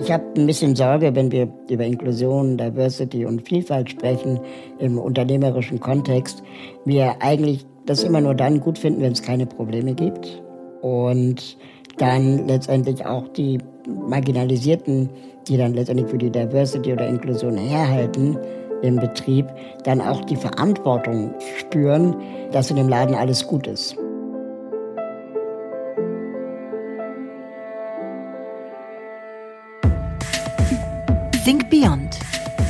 Ich habe ein bisschen Sorge, wenn wir über Inklusion, Diversity und Vielfalt sprechen im unternehmerischen Kontext, wir eigentlich das immer nur dann gut finden, wenn es keine Probleme gibt und dann letztendlich auch die Marginalisierten, die dann letztendlich für die Diversity oder Inklusion herhalten im Betrieb, dann auch die Verantwortung spüren, dass in dem Laden alles gut ist.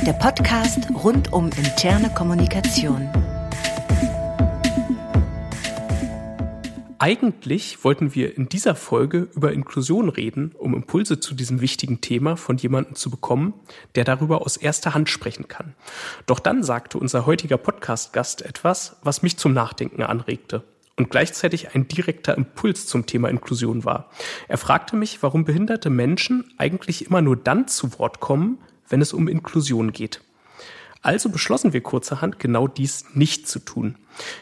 Der Podcast rund um interne Kommunikation. Eigentlich wollten wir in dieser Folge über Inklusion reden, um Impulse zu diesem wichtigen Thema von jemandem zu bekommen, der darüber aus erster Hand sprechen kann. Doch dann sagte unser heutiger Podcast-Gast etwas, was mich zum Nachdenken anregte und gleichzeitig ein direkter Impuls zum Thema Inklusion war. Er fragte mich, warum behinderte Menschen eigentlich immer nur dann zu Wort kommen, wenn es um Inklusion geht. Also beschlossen wir kurzerhand, genau dies nicht zu tun.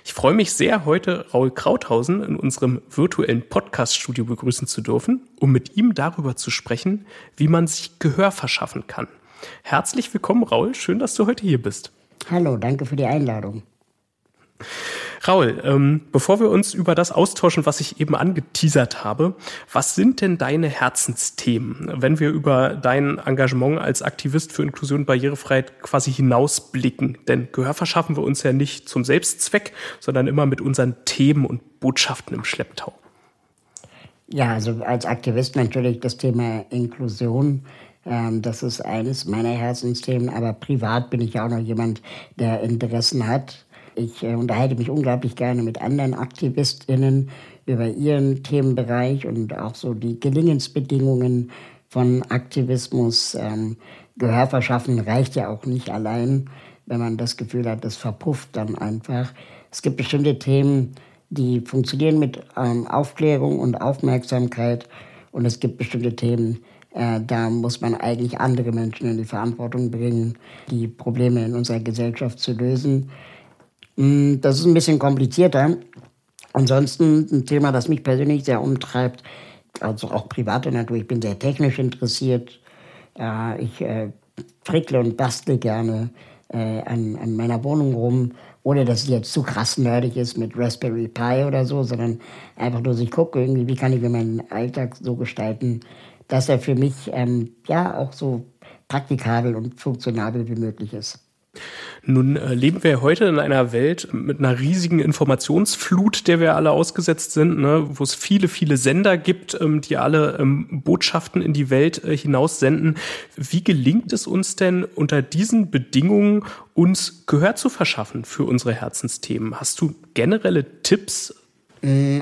Ich freue mich sehr, heute Raul Krauthausen in unserem virtuellen Podcast-Studio begrüßen zu dürfen, um mit ihm darüber zu sprechen, wie man sich Gehör verschaffen kann. Herzlich willkommen, Raul. Schön, dass du heute hier bist. Hallo, danke für die Einladung. Raul, ähm, bevor wir uns über das austauschen, was ich eben angeteasert habe, was sind denn deine Herzensthemen, wenn wir über dein Engagement als Aktivist für Inklusion und Barrierefreiheit quasi hinausblicken? Denn Gehör verschaffen wir uns ja nicht zum Selbstzweck, sondern immer mit unseren Themen und Botschaften im Schlepptau. Ja, also als Aktivist natürlich das Thema Inklusion. Ähm, das ist eines meiner Herzensthemen, aber privat bin ich auch noch jemand, der Interessen hat ich äh, unterhalte mich unglaublich gerne mit anderen AktivistInnen über ihren Themenbereich und auch so die Gelingensbedingungen von Aktivismus. Ähm, Gehör verschaffen reicht ja auch nicht allein, wenn man das Gefühl hat, das verpufft dann einfach. Es gibt bestimmte Themen, die funktionieren mit ähm, Aufklärung und Aufmerksamkeit und es gibt bestimmte Themen, äh, da muss man eigentlich andere Menschen in die Verantwortung bringen, die Probleme in unserer Gesellschaft zu lösen. Hm, das ist ein bisschen komplizierter. Ansonsten ein Thema, das mich persönlich sehr umtreibt, also auch private Natur. Ich bin sehr technisch interessiert. Ich äh, frickle und bastle gerne äh, an, meiner Wohnung rum, ohne dass es jetzt zu krass nerdig ist mit Raspberry Pi oder so, sondern einfach nur, ich gucke irgendwie, wie kann ich mir meinen Alltag so gestalten, dass er für mich ähm, ja auch so praktikabel und funktionabel wie möglich ist. Nun äh, leben wir heute in einer Welt mit einer riesigen Informationsflut, der wir alle ausgesetzt sind, ne, wo es viele, viele Sender gibt, ähm, die alle ähm, Botschaften in die Welt äh, hinaus senden. Wie gelingt es uns denn unter diesen Bedingungen, uns Gehör zu verschaffen für unsere Herzensthemen? Hast du generelle Tipps,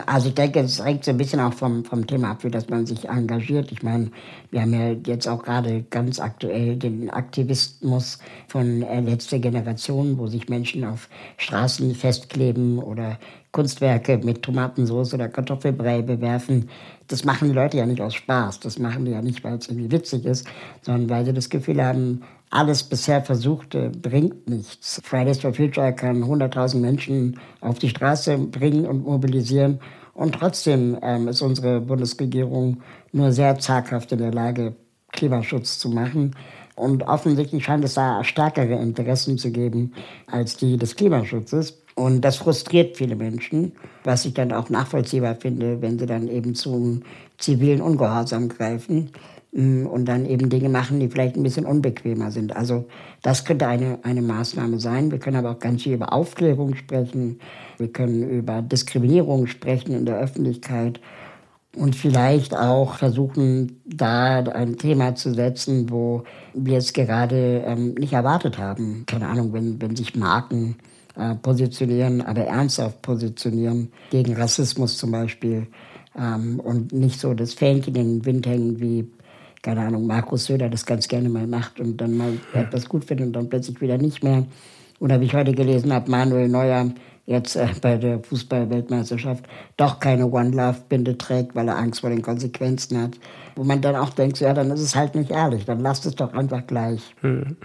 also ich denke, es hängt so ein bisschen auch vom, vom Thema ab, für das man sich engagiert. Ich meine, wir haben ja jetzt auch gerade ganz aktuell den Aktivismus von äh, letzter Generation, wo sich Menschen auf Straßen festkleben oder Kunstwerke mit Tomatensauce oder Kartoffelbrei bewerfen. Das machen die Leute ja nicht aus Spaß. Das machen die ja nicht, weil es irgendwie witzig ist, sondern weil sie das Gefühl haben, alles bisher Versuchte bringt nichts. Fridays for Future kann 100.000 Menschen auf die Straße bringen und mobilisieren. Und trotzdem ähm, ist unsere Bundesregierung nur sehr zaghaft in der Lage, Klimaschutz zu machen. Und offensichtlich scheint es da stärkere Interessen zu geben als die des Klimaschutzes. Und das frustriert viele Menschen, was ich dann auch nachvollziehbar finde, wenn sie dann eben zum zivilen Ungehorsam greifen. Mm, und dann eben Dinge machen, die vielleicht ein bisschen unbequemer sind. Also das könnte eine, eine Maßnahme sein. Wir können aber auch ganz viel über Aufklärung sprechen. Wir können über Diskriminierung sprechen in der Öffentlichkeit und vielleicht auch versuchen, da ein Thema zu setzen, wo wir es gerade ähm, nicht erwartet haben. Keine Ahnung, wenn, wenn sich Marken äh, positionieren, aber ernsthaft positionieren, gegen Rassismus zum Beispiel ähm, und nicht so das Fähnchen in den Wind hängen, wie, keine Ahnung, Markus Söder das ganz gerne mal macht und dann mal etwas gut findet und dann plötzlich wieder nicht mehr. Oder wie ich heute gelesen habe, Manuel Neuer jetzt äh, bei der Fußball-Weltmeisterschaft doch keine One Love-Binde trägt, weil er Angst vor den Konsequenzen hat. Wo man dann auch denkt, ja, dann ist es halt nicht ehrlich, dann lasst es doch einfach gleich. Hm.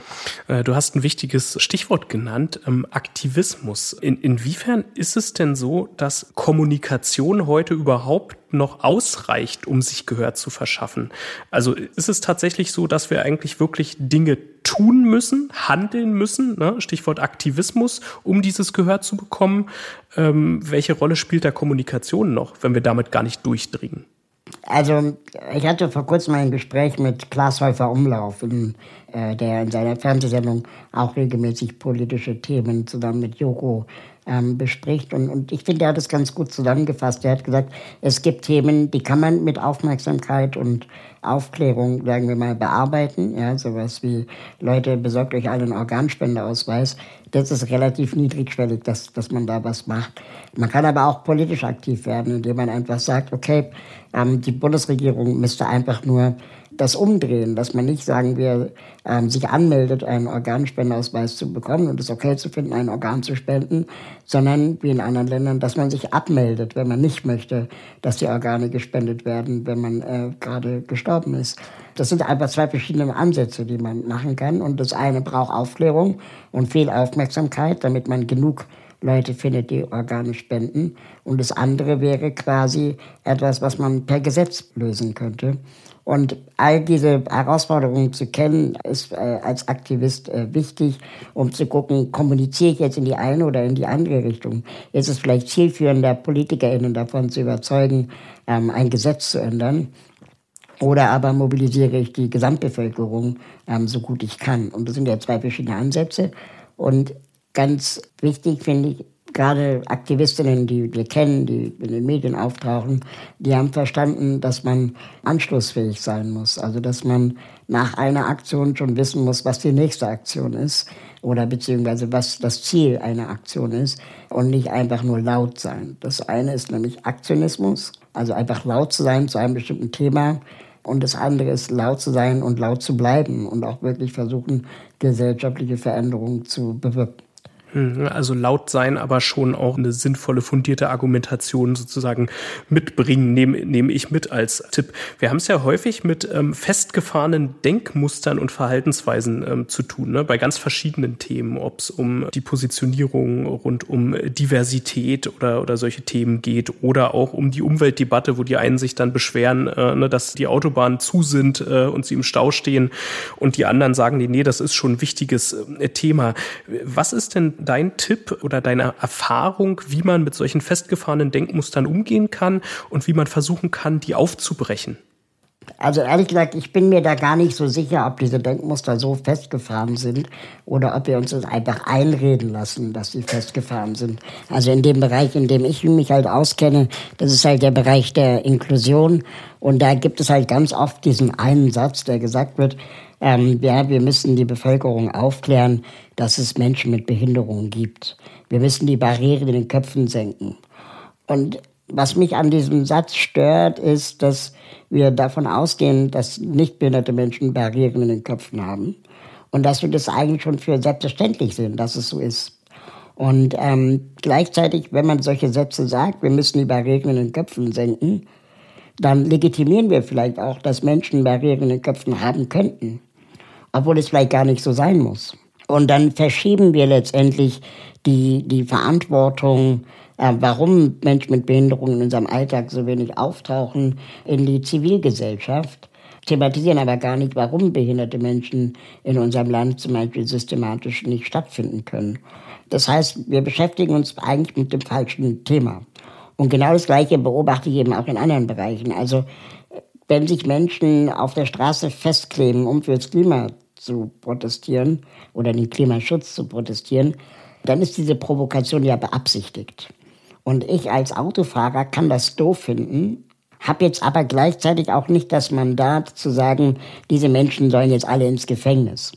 Äh, du hast ein wichtiges Stichwort genannt, ähm, Aktivismus. In, inwiefern ist es denn so, dass Kommunikation heute überhaupt noch ausreicht, um sich Gehör zu verschaffen? Also ist es tatsächlich so, dass wir eigentlich wirklich Dinge tun müssen, handeln müssen, ne? Stichwort Aktivismus, um dieses Gehör zu bekommen? Ähm, welche Rolle spielt da Kommunikation noch, wenn wir damit gar nicht durchdringen? Also ich hatte vor kurzem ein Gespräch mit Klaas Häufer Umlauf, in, äh, der in seiner Fernsehsendung auch regelmäßig politische Themen zusammen mit Joko ähm, bespricht. Und, und ich finde, er hat es ganz gut zusammengefasst. Er hat gesagt, es gibt Themen, die kann man mit Aufmerksamkeit und Aufklärung, sagen wir mal, bearbeiten. Ja, sowas wie, Leute, besorgt euch einen Organspendeausweis. Das ist relativ niedrigschwellig, dass, dass man da was macht. Man kann aber auch politisch aktiv werden, indem man einfach sagt, okay, die Bundesregierung müsste einfach nur das umdrehen, dass man nicht sagen wir ähm, sich anmeldet, einen Organspendeausweis zu bekommen und es okay zu finden, ein Organ zu spenden, sondern wie in anderen Ländern, dass man sich abmeldet, wenn man nicht möchte, dass die Organe gespendet werden, wenn man äh, gerade gestorben ist. Das sind einfach zwei verschiedene Ansätze, die man machen kann. Und das eine braucht Aufklärung und viel Aufmerksamkeit, damit man genug Leute findet, die Organe spenden. Und das andere wäre quasi etwas, was man per Gesetz lösen könnte. Und all diese Herausforderungen zu kennen, ist äh, als Aktivist äh, wichtig, um zu gucken, kommuniziere ich jetzt in die eine oder in die andere Richtung. Ist es vielleicht zielführender, PolitikerInnen davon zu überzeugen, ähm, ein Gesetz zu ändern? Oder aber mobilisiere ich die Gesamtbevölkerung ähm, so gut ich kann? Und das sind ja zwei verschiedene Ansätze. Und ganz wichtig finde ich, gerade Aktivistinnen, die wir kennen, die in den Medien auftauchen, die haben verstanden, dass man anschlussfähig sein muss. Also dass man nach einer Aktion schon wissen muss, was die nächste Aktion ist oder beziehungsweise was das Ziel einer Aktion ist und nicht einfach nur laut sein. Das eine ist nämlich Aktionismus, also einfach laut zu sein zu einem bestimmten Thema. Und das andere ist laut zu sein und laut zu bleiben und auch wirklich versuchen, gesellschaftliche Veränderungen zu bewirken. Hm, also laut sein, aber schon auch eine sinnvolle, fundierte Argumentation sozusagen mitbringen, nehme nehm ich mit als Tipp. Wir haben es ja häufig mit ähm, festgefahrenen Denkmustern und Verhaltensweisen ähm, zu tun, ne? bei ganz verschiedenen Themen, ob es um die Positionierung rund um Diversität oder, oder solche Themen geht oder auch um die Umweltdebatte, wo die einen sich dann beschweren, äh, ne, dass die Autobahnen zu sind äh, und sie im Stau stehen und die anderen sagen, nee, nee, das ist schon ein wichtiges äh, Thema. Was ist denn dein Tipp oder deine Erfahrung, wie man mit solchen festgefahrenen Denkmustern umgehen kann und wie man versuchen kann, die aufzubrechen? Also ehrlich gesagt, ich bin mir da gar nicht so sicher, ob diese Denkmuster so festgefahren sind oder ob wir uns das einfach einreden lassen, dass sie festgefahren sind. Also in dem Bereich, in dem ich mich halt auskenne, das ist halt der Bereich der Inklusion. Und da gibt es halt ganz oft diesen einen Satz, der gesagt wird, ähm, ja, wir müssen die Bevölkerung aufklären, dass es Menschen mit Behinderungen gibt. Wir müssen die Barrieren in den Köpfen senken. Und was mich an diesem Satz stört, ist, dass wir davon ausgehen, dass nicht behinderte Menschen Barrieren in den Köpfen haben und dass wir das eigentlich schon für selbstverständlich sehen, dass es so ist. Und ähm, gleichzeitig, wenn man solche Sätze sagt, wir müssen die Barrieren in den Köpfen senken, dann legitimieren wir vielleicht auch, dass Menschen Barrieren in den Köpfen haben könnten obwohl es vielleicht gar nicht so sein muss. Und dann verschieben wir letztendlich die, die Verantwortung, äh, warum Menschen mit Behinderungen in unserem Alltag so wenig auftauchen, in die Zivilgesellschaft, thematisieren aber gar nicht, warum behinderte Menschen in unserem Land zum Beispiel systematisch nicht stattfinden können. Das heißt, wir beschäftigen uns eigentlich mit dem falschen Thema. Und genau das Gleiche beobachte ich eben auch in anderen Bereichen. Also wenn sich Menschen auf der Straße festkleben, um fürs Klima zu protestieren oder den Klimaschutz zu protestieren, dann ist diese Provokation ja beabsichtigt. Und ich als Autofahrer kann das doof finden, habe jetzt aber gleichzeitig auch nicht das Mandat zu sagen, diese Menschen sollen jetzt alle ins Gefängnis.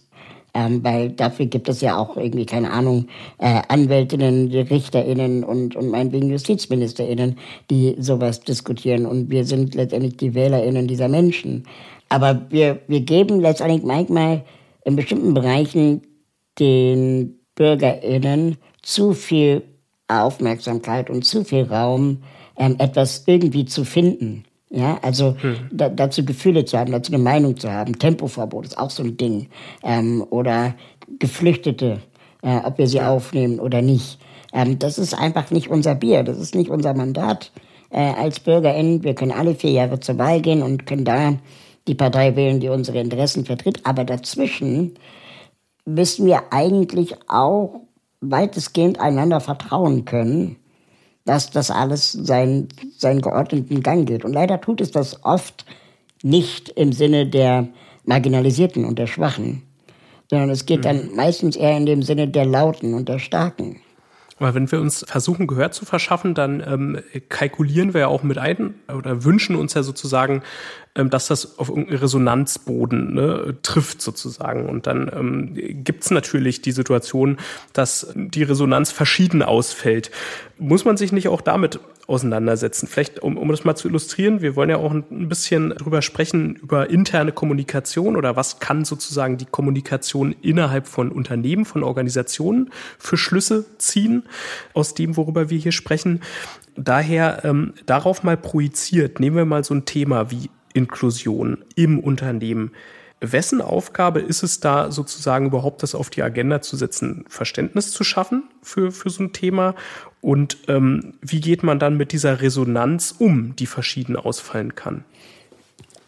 Ähm, weil dafür gibt es ja auch irgendwie, keine Ahnung, äh, Anwältinnen, RichterInnen und, und meinetwegen JustizministerInnen, die sowas diskutieren. Und wir sind letztendlich die WählerInnen dieser Menschen. Aber wir, wir geben letztendlich manchmal in bestimmten Bereichen den BürgerInnen zu viel Aufmerksamkeit und zu viel Raum, ähm, etwas irgendwie zu finden. Ja, also hm. da, dazu Gefühle zu haben, dazu eine Meinung zu haben. Tempoverbot ist auch so ein Ding. Ähm, oder Geflüchtete, äh, ob wir sie ja. aufnehmen oder nicht. Ähm, das ist einfach nicht unser Bier, das ist nicht unser Mandat äh, als BürgerInnen. Wir können alle vier Jahre zur Wahl gehen und können da die Partei wählen, die unsere Interessen vertritt. Aber dazwischen müssen wir eigentlich auch weitestgehend einander vertrauen können dass das alles seinen, seinen geordneten Gang geht. Und leider tut es das oft nicht im Sinne der Marginalisierten und der Schwachen, sondern es geht dann mhm. meistens eher in dem Sinne der Lauten und der Starken. Aber wenn wir uns versuchen, Gehör zu verschaffen, dann ähm, kalkulieren wir ja auch mit ein oder wünschen uns ja sozusagen dass das auf irgendeinen Resonanzboden ne, trifft sozusagen. Und dann ähm, gibt es natürlich die Situation, dass die Resonanz verschieden ausfällt. Muss man sich nicht auch damit auseinandersetzen. Vielleicht, um, um das mal zu illustrieren, wir wollen ja auch ein bisschen drüber sprechen, über interne Kommunikation oder was kann sozusagen die Kommunikation innerhalb von Unternehmen, von Organisationen für Schlüsse ziehen aus dem, worüber wir hier sprechen. Daher ähm, darauf mal projiziert, nehmen wir mal so ein Thema wie Inklusion im Unternehmen. Wessen Aufgabe ist es da sozusagen überhaupt, das auf die Agenda zu setzen, Verständnis zu schaffen für, für so ein Thema? Und ähm, wie geht man dann mit dieser Resonanz um, die verschieden ausfallen kann?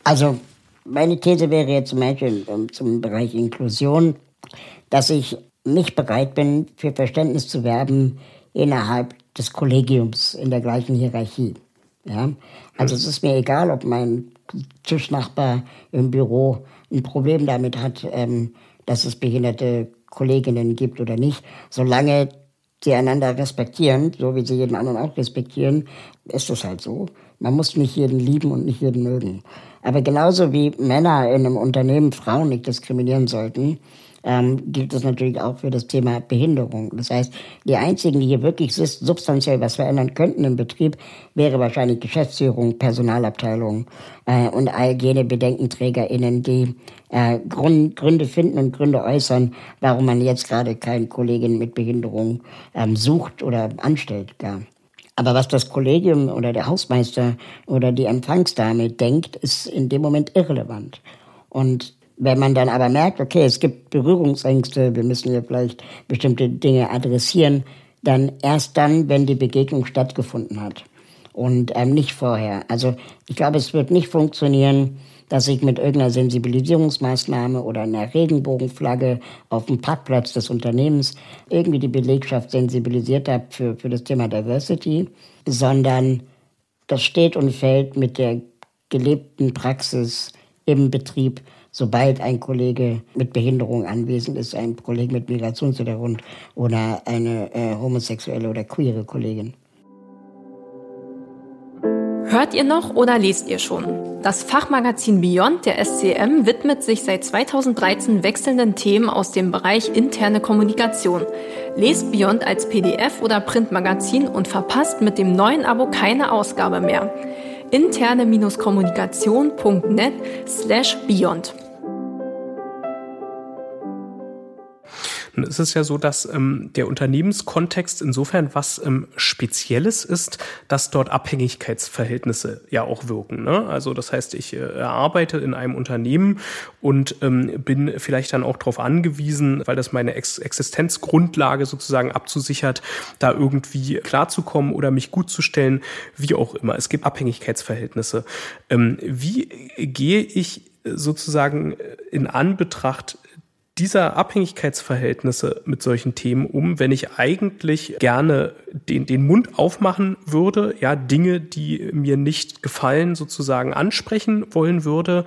Also meine These wäre jetzt zum Beispiel ähm, zum Bereich Inklusion, dass ich nicht bereit bin, für Verständnis zu werben innerhalb des Kollegiums in der gleichen Hierarchie. Ja? Also es ist mir egal, ob mein Tischnachbar im Büro ein Problem damit hat, ähm, dass es behinderte Kolleginnen gibt oder nicht. Solange sie einander respektieren, so wie sie jeden anderen auch respektieren, ist es halt so. Man muss nicht jeden lieben und nicht jeden mögen. Aber genauso wie Männer in einem Unternehmen Frauen nicht diskriminieren sollten, ähm, gilt das natürlich auch für das Thema Behinderung. Das heißt, die einzigen, die hier wirklich substanziell was verändern könnten im Betrieb, wäre wahrscheinlich Geschäftsführung, Personalabteilung äh, und all jene BedenkenträgerInnen, die äh, Grund, Gründe finden und Gründe äußern, warum man jetzt gerade keine Kollegin mit Behinderung ähm, sucht oder anstellt gar. Aber was das Kollegium oder der Hausmeister oder die Empfangsdame denkt, ist in dem Moment irrelevant. Und wenn man dann aber merkt, okay, es gibt Berührungsängste, wir müssen hier vielleicht bestimmte Dinge adressieren, dann erst dann, wenn die Begegnung stattgefunden hat und ähm, nicht vorher. Also ich glaube, es wird nicht funktionieren, dass ich mit irgendeiner Sensibilisierungsmaßnahme oder einer Regenbogenflagge auf dem Parkplatz des Unternehmens irgendwie die Belegschaft sensibilisiert habe für, für das Thema Diversity, sondern das steht und fällt mit der gelebten Praxis im Betrieb sobald ein Kollege mit Behinderung anwesend ist, ein Kollege mit Migrationshintergrund oder eine äh, homosexuelle oder queere Kollegin. Hört ihr noch oder lest ihr schon? Das Fachmagazin Beyond der SCM widmet sich seit 2013 wechselnden Themen aus dem Bereich interne Kommunikation. Lest Beyond als PDF oder Printmagazin und verpasst mit dem neuen Abo keine Ausgabe mehr. interne-kommunikation.net slash beyond. Ist es ja so, dass ähm, der Unternehmenskontext insofern was ähm, Spezielles ist, dass dort Abhängigkeitsverhältnisse ja auch wirken. Ne? Also das heißt, ich äh, arbeite in einem Unternehmen und ähm, bin vielleicht dann auch darauf angewiesen, weil das meine Ex Existenzgrundlage sozusagen abzusichert, da irgendwie klarzukommen oder mich gut zu stellen, wie auch immer. Es gibt Abhängigkeitsverhältnisse. Ähm, wie gehe ich sozusagen in Anbetracht dieser Abhängigkeitsverhältnisse mit solchen Themen um, wenn ich eigentlich gerne den, den Mund aufmachen würde, ja, Dinge, die mir nicht gefallen, sozusagen ansprechen wollen würde,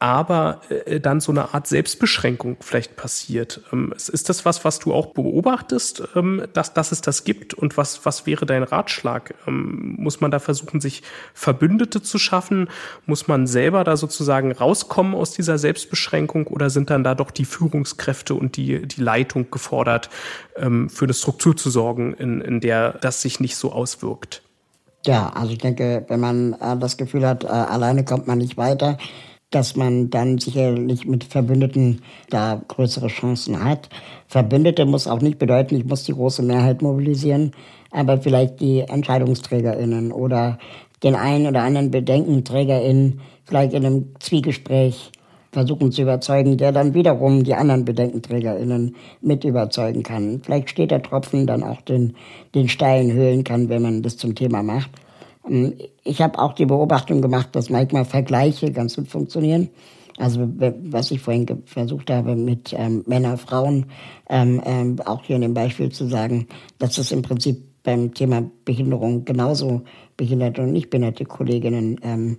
aber äh, dann so eine Art Selbstbeschränkung vielleicht passiert. Ähm, ist das was, was du auch beobachtest, ähm, dass, dass es das gibt? Und was, was wäre dein Ratschlag? Ähm, muss man da versuchen, sich Verbündete zu schaffen? Muss man selber da sozusagen rauskommen aus dieser Selbstbeschränkung? Oder sind dann da doch die Führungskräfte und die, die Leitung gefordert, ähm, für eine Struktur zu sorgen, in, in der das sich nicht so auswirkt? Ja, also ich denke, wenn man äh, das Gefühl hat, äh, alleine kommt man nicht weiter, dass man dann sicherlich mit Verbündeten da größere Chancen hat. Verbündete muss auch nicht bedeuten, ich muss die große Mehrheit mobilisieren, aber vielleicht die EntscheidungsträgerInnen oder den einen oder anderen BedenkenträgerInnen vielleicht in einem Zwiegespräch versuchen zu überzeugen, der dann wiederum die anderen BedenkenträgerInnen mit überzeugen kann. Vielleicht steht der Tropfen dann auch den, den Stein höhlen kann, wenn man das zum Thema macht. Ähm, ich habe auch die Beobachtung gemacht, dass manchmal Vergleiche ganz gut funktionieren. Also was ich vorhin versucht habe mit ähm, Männer, Frauen, ähm, ähm, auch hier in dem Beispiel zu sagen, dass es im Prinzip beim Thema Behinderung genauso behinderte und nicht behinderte Kolleginnen ähm,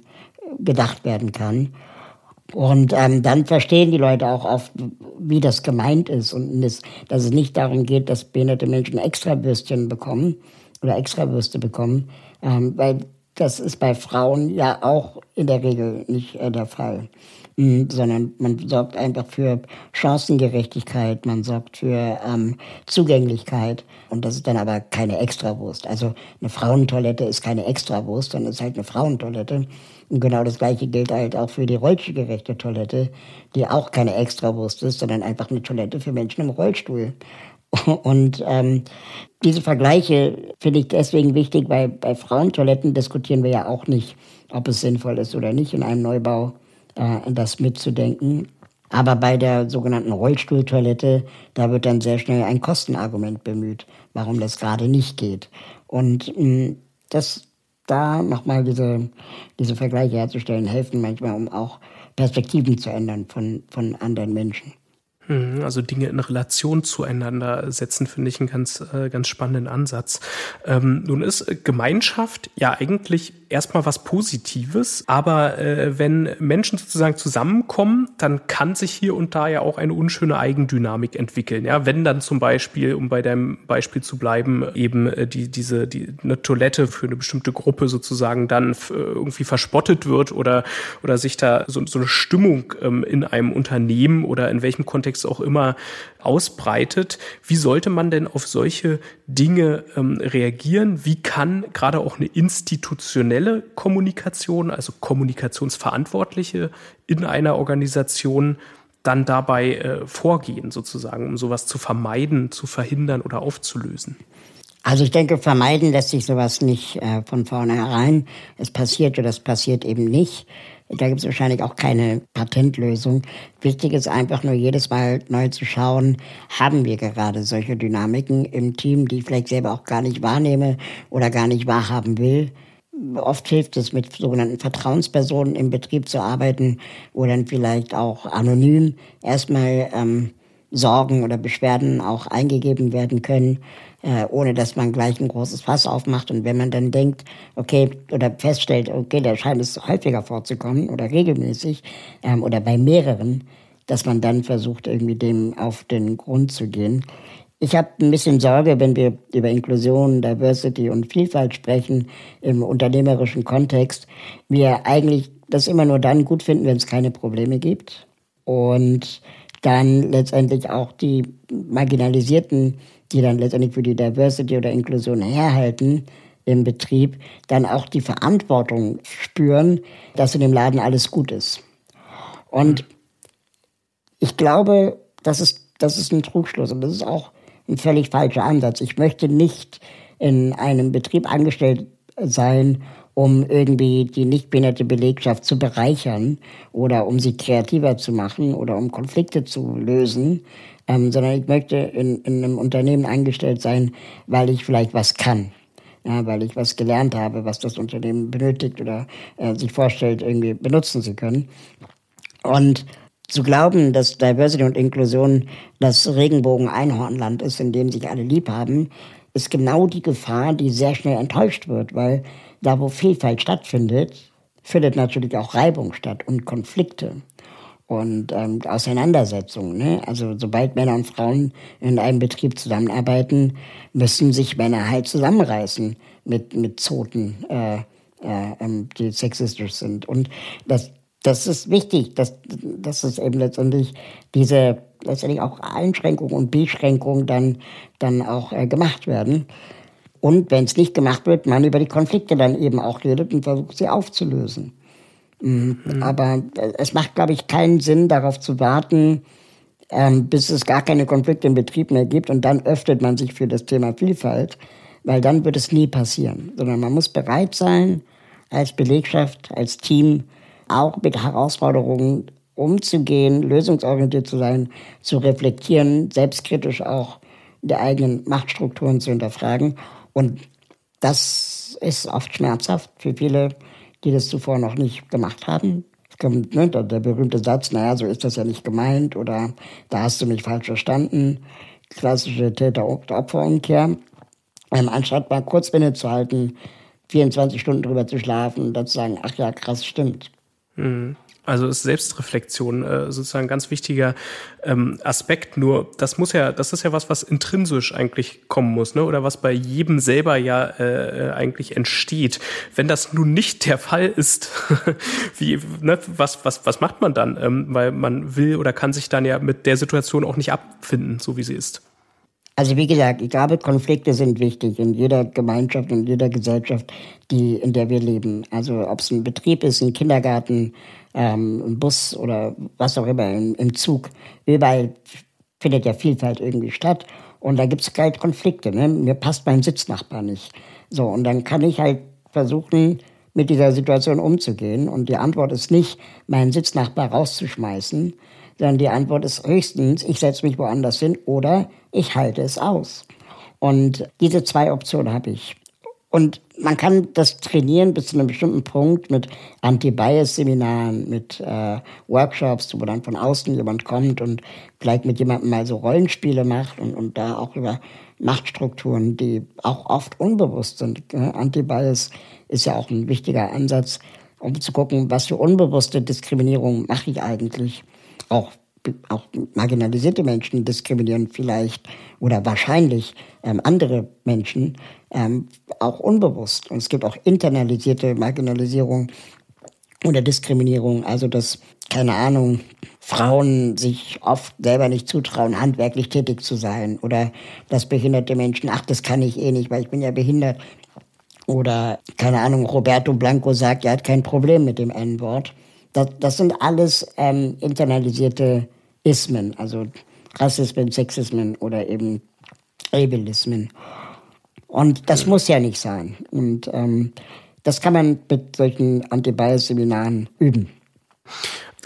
gedacht werden kann. Und ähm, dann verstehen die Leute auch oft, wie das gemeint ist und das, dass es nicht darum geht, dass behinderte Menschen Extrabürstchen bekommen oder Extrawürste bekommen, ähm, weil das ist bei Frauen ja auch in der Regel nicht äh, der Fall. Mhm, sondern man sorgt einfach für Chancengerechtigkeit, man sorgt für ähm, Zugänglichkeit und das ist dann aber keine Extrawurst. Also eine Frauentoilette ist keine Extrawurst, sondern ist halt eine Frauentoilette. Und genau das gleiche gilt halt auch für die rollstuhlgerechte Toilette, die auch keine Extrawurst ist, sondern einfach eine Toilette für Menschen im Rollstuhl. Und ähm, diese Vergleiche finde ich deswegen wichtig, weil bei Frauentoiletten diskutieren wir ja auch nicht, ob es sinnvoll ist oder nicht, in einem Neubau äh, das mitzudenken. Aber bei der sogenannten Rollstuhltoilette, da wird dann sehr schnell ein Kostenargument bemüht, warum das gerade nicht geht. Und mh, mm, das da nochmal diese, diese Vergleiche herzustellen, helfen manchmal, um auch Perspektiven zu ändern von, von anderen Menschen. Mhm, also Dinge in Relation zueinander setzen, finde ich einen ganz, äh, ganz spannenden Ansatz. Ähm, nun ist Gemeinschaft ja eigentlich erstmal was Positives, aber äh, wenn Menschen sozusagen zusammenkommen, dann kann sich hier und da ja auch eine unschöne Eigendynamik entwickeln. Ja, wenn dann zum Beispiel, um bei deinem Beispiel zu bleiben, eben äh, die, diese, die, eine Toilette für eine bestimmte Gruppe sozusagen dann äh, irgendwie verspottet wird oder, oder sich da so, so eine Stimmung ähm, in einem Unternehmen oder in welchem Kontext auch immer ausbreitet. Wie sollte man denn auf solche Dinge ähm, reagieren? Wie kann gerade auch eine institutionelle Kommunikation, also Kommunikationsverantwortliche in einer Organisation dann dabei äh, vorgehen, sozusagen, um sowas zu vermeiden, zu verhindern oder aufzulösen? Also ich denke, vermeiden lässt sich sowas nicht äh, von vornherein. Es passiert oder es passiert eben nicht. Da gibt es wahrscheinlich auch keine Patentlösung. Wichtig ist einfach nur jedes Mal neu zu schauen, haben wir gerade solche Dynamiken im Team, die ich vielleicht selber auch gar nicht wahrnehme oder gar nicht wahrhaben will. Oft hilft es, mit sogenannten Vertrauenspersonen im Betrieb zu arbeiten oder dann vielleicht auch anonym erstmal ähm, Sorgen oder Beschwerden auch eingegeben werden können äh, ohne dass man gleich ein großes Fass aufmacht. Und wenn man dann denkt, okay, oder feststellt, okay, da scheint es häufiger vorzukommen oder regelmäßig ähm, oder bei mehreren, dass man dann versucht, irgendwie dem auf den Grund zu gehen. Ich habe ein bisschen Sorge, wenn wir über Inklusion, Diversity und Vielfalt sprechen im unternehmerischen Kontext, wir eigentlich das immer nur dann gut finden, wenn es keine Probleme gibt und dann letztendlich auch die marginalisierten die dann letztendlich für die Diversity oder Inklusion herhalten im Betrieb, dann auch die Verantwortung spüren, dass in dem Laden alles gut ist. Und ich glaube, das ist, das ist ein Trugschluss und das ist auch ein völlig falscher Ansatz. Ich möchte nicht in einem Betrieb angestellt sein, um irgendwie die nicht behinderte Belegschaft zu bereichern oder um sie kreativer zu machen oder um Konflikte zu lösen, ähm, sondern ich möchte in, in einem Unternehmen eingestellt sein, weil ich vielleicht was kann. Ja, weil ich was gelernt habe, was das Unternehmen benötigt oder äh, sich vorstellt, irgendwie benutzen zu können. Und zu glauben, dass Diversity und Inklusion das Regenbogen-Einhornland ist, in dem sich alle lieb haben, ist genau die Gefahr, die sehr schnell enttäuscht wird, weil da, wo Vielfalt stattfindet, findet natürlich auch Reibung statt und Konflikte. Und ähm, Auseinandersetzungen. Ne? Also sobald Männer und Frauen in einem Betrieb zusammenarbeiten, müssen sich Männer halt zusammenreißen mit, mit Zoten, äh, äh, ähm, die sexistisch sind. Und das, das ist wichtig, dass, dass es eben letztendlich diese letztendlich auch Einschränkungen und Beschränkungen dann, dann auch äh, gemacht werden. Und wenn es nicht gemacht wird, man über die Konflikte dann eben auch redet und versucht, sie aufzulösen. Mhm. Aber äh, es macht, glaube ich, keinen Sinn, darauf zu warten, ähm, bis es gar keine Konflikte im Betrieb mehr gibt und dann öffnet man sich für das Thema Vielfalt, weil dann wird es nie passieren. Sondern man muss bereit sein, als Belegschaft, als Team auch mit Herausforderungen umzugehen, lösungsorientiert zu sein, zu reflektieren, selbstkritisch auch die eigenen Machtstrukturen zu hinterfragen. Und das ist oft schmerzhaft für viele die das zuvor noch nicht gemacht haben. Es kommt ne, der, der berühmte Satz, naja, so ist das ja nicht gemeint oder da hast du mich falsch verstanden. Klassische Täter-Opfer-Umkehr. Ähm, anstatt mal kurz innezuhalten, 24 Stunden drüber zu schlafen und dann zu sagen, ach ja, krass, stimmt. Mhm. Also ist Selbstreflexion äh, sozusagen ein ganz wichtiger ähm, Aspekt. Nur das muss ja, das ist ja was, was intrinsisch eigentlich kommen muss, ne? Oder was bei jedem selber ja äh, eigentlich entsteht. Wenn das nun nicht der Fall ist, wie, ne, was, was, was macht man dann? Ähm, weil man will oder kann sich dann ja mit der Situation auch nicht abfinden, so wie sie ist. Also wie gesagt, ich glaube, Konflikte sind wichtig in jeder Gemeinschaft, in jeder Gesellschaft, die, in der wir leben. Also ob es ein Betrieb ist, ein Kindergarten, ähm, im Bus oder was auch immer, im, im Zug. Überall findet ja Vielfalt irgendwie statt. Und da gibt es gleich Konflikte. Ne? Mir passt mein Sitznachbar nicht. So, und dann kann ich halt versuchen, mit dieser Situation umzugehen. Und die Antwort ist nicht, meinen Sitznachbar rauszuschmeißen, sondern die Antwort ist höchstens, ich setze mich woanders hin oder ich halte es aus. Und diese zwei Optionen habe ich. Und man kann das trainieren bis zu einem bestimmten Punkt mit Anti-Bias-Seminaren, mit äh, Workshops, wo dann von außen jemand kommt und vielleicht mit jemandem mal so Rollenspiele macht und, und da auch über Machtstrukturen, die auch oft unbewusst sind. Ne? Anti-Bias ist ja auch ein wichtiger Ansatz, um zu gucken, was für unbewusste Diskriminierung mache ich eigentlich. Auch auch marginalisierte Menschen diskriminieren vielleicht oder wahrscheinlich ähm, andere Menschen ähm, auch unbewusst. Und es gibt auch internalisierte Marginalisierung oder Diskriminierung, also dass, keine Ahnung, Frauen sich oft selber nicht zutrauen, handwerklich tätig zu sein oder dass behinderte Menschen, ach, das kann ich eh nicht, weil ich bin ja behindert. Oder, keine Ahnung, Roberto Blanco sagt, er hat kein Problem mit dem N-Wort. Das, das sind alles ähm, internalisierte Ismen, also Rassismen, Sexismen oder eben Ableismen. Und das muss ja nicht sein. Und ähm, das kann man mit solchen Anti-Bias-Seminaren üben.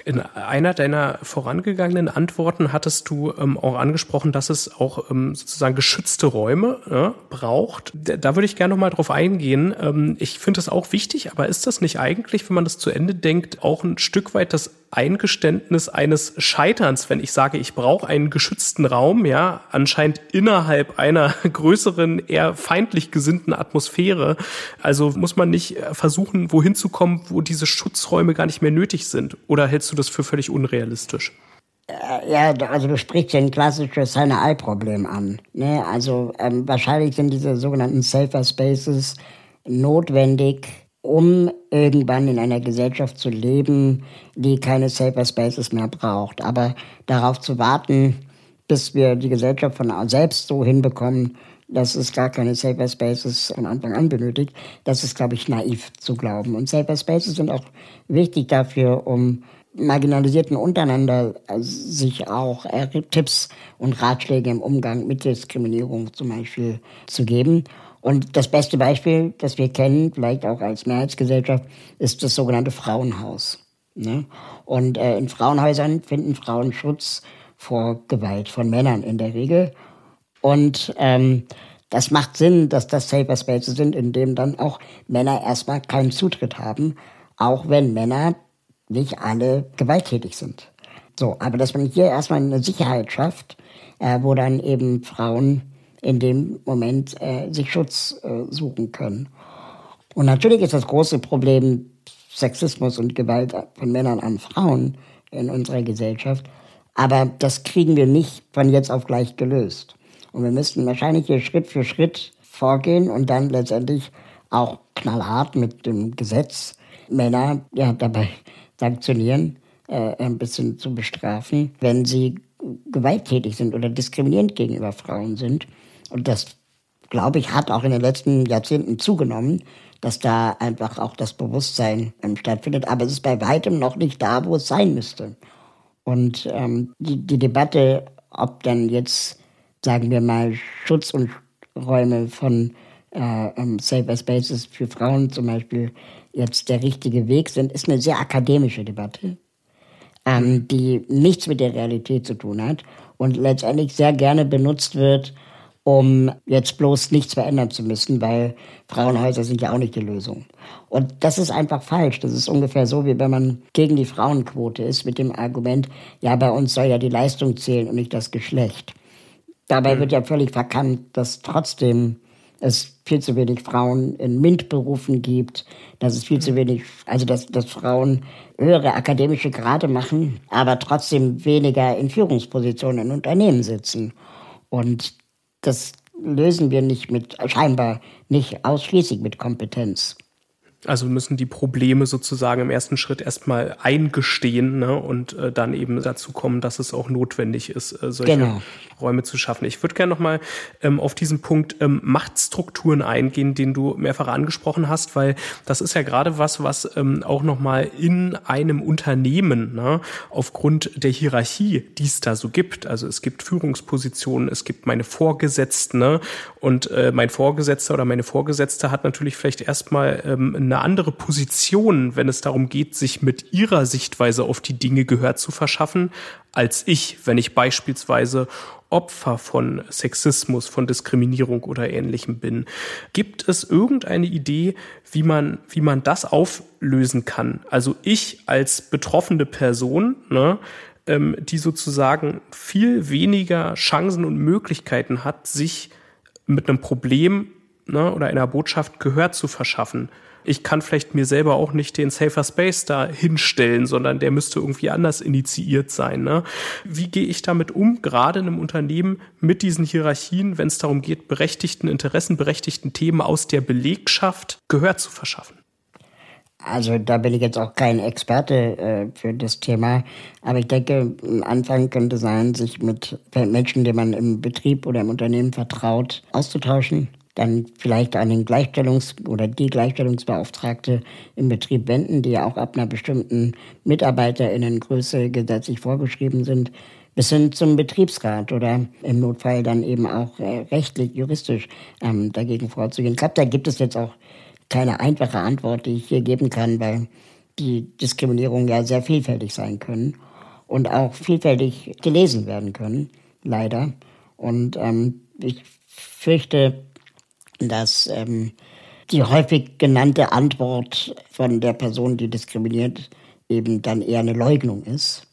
In einer deiner vorangegangenen Antworten hattest du ähm, auch angesprochen, dass es auch ähm, sozusagen geschützte Räume ja, braucht. Da, würde ich gerne noch mal drauf eingehen. Ähm, ich finde das auch wichtig, aber ist das nicht eigentlich, wenn man das zu Ende denkt, auch ein Stück weit das Eingeständnis eines Scheiterns, wenn ich sage, ich brauche einen geschützten Raum, ja, anscheinend innerhalb einer größeren, eher feindlich gesinnten Atmosphäre. Also muss man nicht versuchen, wohin zu kommen, wo diese Schutzräume gar nicht mehr nötig sind? Oder hältst du das für völlig unrealistisch? Äh, ja, also du sprichst ja ein klassisches Henne-Ei-Problem an. Ne? Also ähm, wahrscheinlich sind diese sogenannten Safer Spaces notwendig, um irgendwann in einer Gesellschaft zu leben, die keine Safer Spaces mehr braucht. Aber darauf zu warten, bis wir die Gesellschaft von selbst so hinbekommen, dass es gar keine Safer Spaces von Anfang an benötigt, das ist, glaube ich, naiv zu glauben. Und Safer Spaces sind auch wichtig dafür, um Marginalisierten untereinander äh, sich auch Tipps und Ratschläge im Umgang mit Diskriminierung zum Beispiel zu geben. Und das beste Beispiel, das wir kennen, vielleicht auch als Mehrheitsgesellschaft, ist das sogenannte Frauenhaus. Ne? Und äh, in Frauenhäusern finden Frauen Schutz vor Gewalt von Männern in der Regel. Und ähm, das macht Sinn, dass das Safer Spaces sind, in denen dann auch Männer erstmal keinen Zutritt haben, auch wenn Männer nicht alle gewalttätig sind. So, aber dass man hier erstmal eine Sicherheit schafft, äh, wo dann eben Frauen in dem Moment äh, sich Schutz äh, suchen können. Und natürlich ist das große Problem Sexismus und Gewalt von Männern an Frauen in unserer Gesellschaft. Aber das kriegen wir nicht von jetzt auf gleich gelöst. Und wir müssten wahrscheinlich hier Schritt für Schritt vorgehen und dann letztendlich auch knallhart mit dem Gesetz Männer ja, dabei sanktionieren, äh, ein bisschen zu bestrafen, wenn sie gewalttätig sind oder diskriminierend gegenüber Frauen sind. Und das, glaube ich, hat auch in den letzten Jahrzehnten zugenommen, dass da einfach auch das Bewusstsein ähm, stattfindet. Aber es ist bei weitem noch nicht da, wo es sein müsste. Und ähm, die, die Debatte, ob dann jetzt, sagen wir mal, Schutz und Räume von äh, ähm, Safer Spaces für Frauen zum Beispiel jetzt der richtige Weg sind, ist eine sehr akademische Debatte, ähm, die nichts mit der Realität zu tun hat und letztendlich sehr gerne benutzt wird, um jetzt bloß nichts verändern zu müssen, weil Frauenhäuser sind ja auch nicht die Lösung. Und das ist einfach falsch. Das ist ungefähr so, wie wenn man gegen die Frauenquote ist mit dem Argument, ja, bei uns soll ja die Leistung zählen und nicht das Geschlecht. Dabei wird ja völlig verkannt, dass trotzdem es viel zu wenig Frauen in MINT-Berufen gibt, dass es viel zu wenig, also dass, dass Frauen höhere akademische Grade machen, aber trotzdem weniger in Führungspositionen in Unternehmen sitzen. Und das lösen wir nicht mit, scheinbar nicht ausschließlich mit Kompetenz. Also müssen die Probleme sozusagen im ersten Schritt erstmal eingestehen ne, und äh, dann eben dazu kommen, dass es auch notwendig ist, äh, solche genau. Räume zu schaffen. Ich würde gerne nochmal ähm, auf diesen Punkt ähm, Machtstrukturen eingehen, den du mehrfach angesprochen hast, weil das ist ja gerade was, was ähm, auch nochmal in einem Unternehmen ne, aufgrund der Hierarchie, die es da so gibt, also es gibt Führungspositionen, es gibt meine Vorgesetzten ne, und äh, mein Vorgesetzter oder meine Vorgesetzte hat natürlich vielleicht erstmal ähm, eine andere Position, wenn es darum geht, sich mit ihrer Sichtweise auf die Dinge Gehör zu verschaffen, als ich, wenn ich beispielsweise Opfer von Sexismus, von Diskriminierung oder ähnlichem bin. Gibt es irgendeine Idee, wie man, wie man das auflösen kann? Also ich als betroffene Person, ne, ähm, die sozusagen viel weniger Chancen und Möglichkeiten hat, sich mit einem Problem ne, oder einer Botschaft Gehör zu verschaffen ich kann vielleicht mir selber auch nicht den Safer Space da hinstellen, sondern der müsste irgendwie anders initiiert sein. Ne? Wie gehe ich damit um, gerade in einem Unternehmen mit diesen Hierarchien, wenn es darum geht, berechtigten Interessen, berechtigten Themen aus der Belegschaft Gehör zu verschaffen? Also da bin ich jetzt auch kein Experte äh, für das Thema, aber ich denke, ein Anfang könnte sein, sich mit Menschen, denen man im Betrieb oder im Unternehmen vertraut, auszutauschen dann vielleicht an den Gleichstellungs- oder die Gleichstellungsbeauftragte im Betrieb wenden, die ja auch ab einer bestimmten MitarbeiterInnengröße gesetzlich vorgeschrieben sind, bis hin zum Betriebsrat oder im Notfall dann eben auch äh, rechtlich, juristisch ähm, dagegen vorzugehen. Ich glaube, da gibt es jetzt auch keine einfache Antwort, die ich hier geben kann, weil die Diskriminierungen ja sehr vielfältig sein können und auch vielfältig gelesen werden können, leider. Und ähm, ich fürchte, dass ähm, die häufig genannte Antwort von der Person, die diskriminiert, eben dann eher eine Leugnung ist,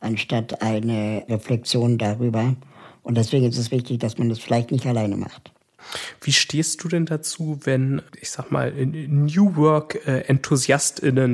anstatt eine Reflexion darüber. Und deswegen ist es wichtig, dass man das vielleicht nicht alleine macht. Wie stehst du denn dazu, wenn, ich sag mal, New Work äh,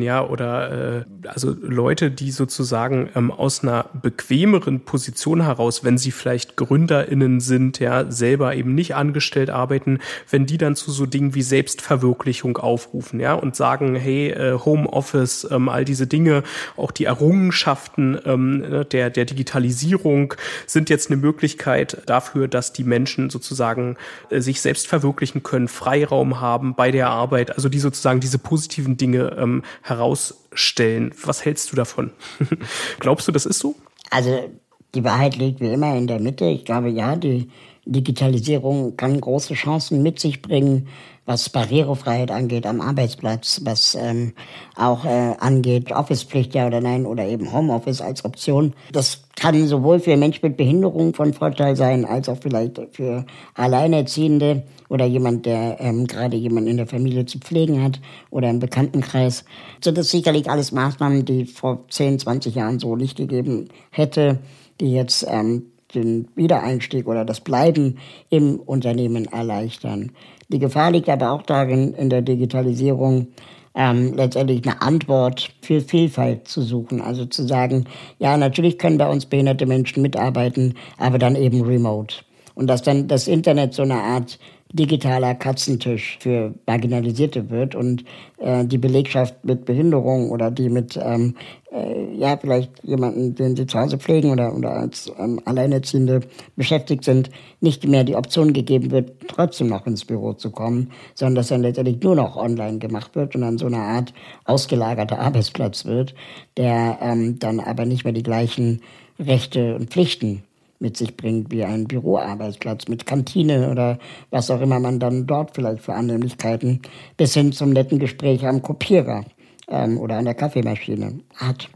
ja, oder äh, also Leute, die sozusagen ähm, aus einer bequemeren Position heraus, wenn sie vielleicht GründerInnen sind, ja, selber eben nicht angestellt arbeiten, wenn die dann zu so Dingen wie Selbstverwirklichung aufrufen, ja, und sagen, hey, äh, Homeoffice, ähm, all diese Dinge, auch die Errungenschaften ähm, ne, der, der Digitalisierung sind jetzt eine Möglichkeit dafür, dass die Menschen sozusagen äh, sich selbst verwirklichen können, Freiraum haben bei der Arbeit, also die sozusagen diese positiven Dinge ähm, herausstellen. Was hältst du davon? Glaubst du, das ist so? Also die Wahrheit liegt wie immer in der Mitte. Ich glaube, ja, die Digitalisierung kann große Chancen mit sich bringen, was Barrierefreiheit angeht am Arbeitsplatz, was ähm, auch äh, angeht Office-Pflicht ja oder nein oder eben Homeoffice als Option. Das kann sowohl für Menschen mit Behinderung von Vorteil sein, als auch vielleicht für Alleinerziehende oder jemand, der ähm, gerade jemand in der Familie zu pflegen hat oder im Bekanntenkreis. So das sicherlich alles Maßnahmen, die vor 10, 20 Jahren so nicht gegeben hätte, die jetzt ähm, den Wiedereinstieg oder das Bleiben im Unternehmen erleichtern. Die Gefahr liegt aber auch darin in der Digitalisierung, ähm, letztendlich eine Antwort für Vielfalt zu suchen. Also zu sagen, ja, natürlich können bei uns behinderte Menschen mitarbeiten, aber dann eben remote. Und dass dann das Internet so eine Art digitaler Katzentisch für Marginalisierte wird und äh, die Belegschaft mit Behinderung oder die mit, ähm, äh, ja, vielleicht jemanden, den sie zu Hause pflegen oder, oder als ähm, Alleinerziehende beschäftigt sind, nicht mehr die Option gegeben wird, trotzdem noch ins Büro zu kommen, sondern dass dann letztendlich nur noch online gemacht wird und dann so eine Art ausgelagerter Arbeitsplatz wird, der ähm, dann aber nicht mehr die gleichen Rechte und Pflichten mit sich bringt, wie ein Büroarbeitsplatz mit Kantine oder was auch immer man dann dort vielleicht für Annehmlichkeiten bis hin zum netten Gespräch am Kopierer ähm, oder an der Kaffeemaschine hat.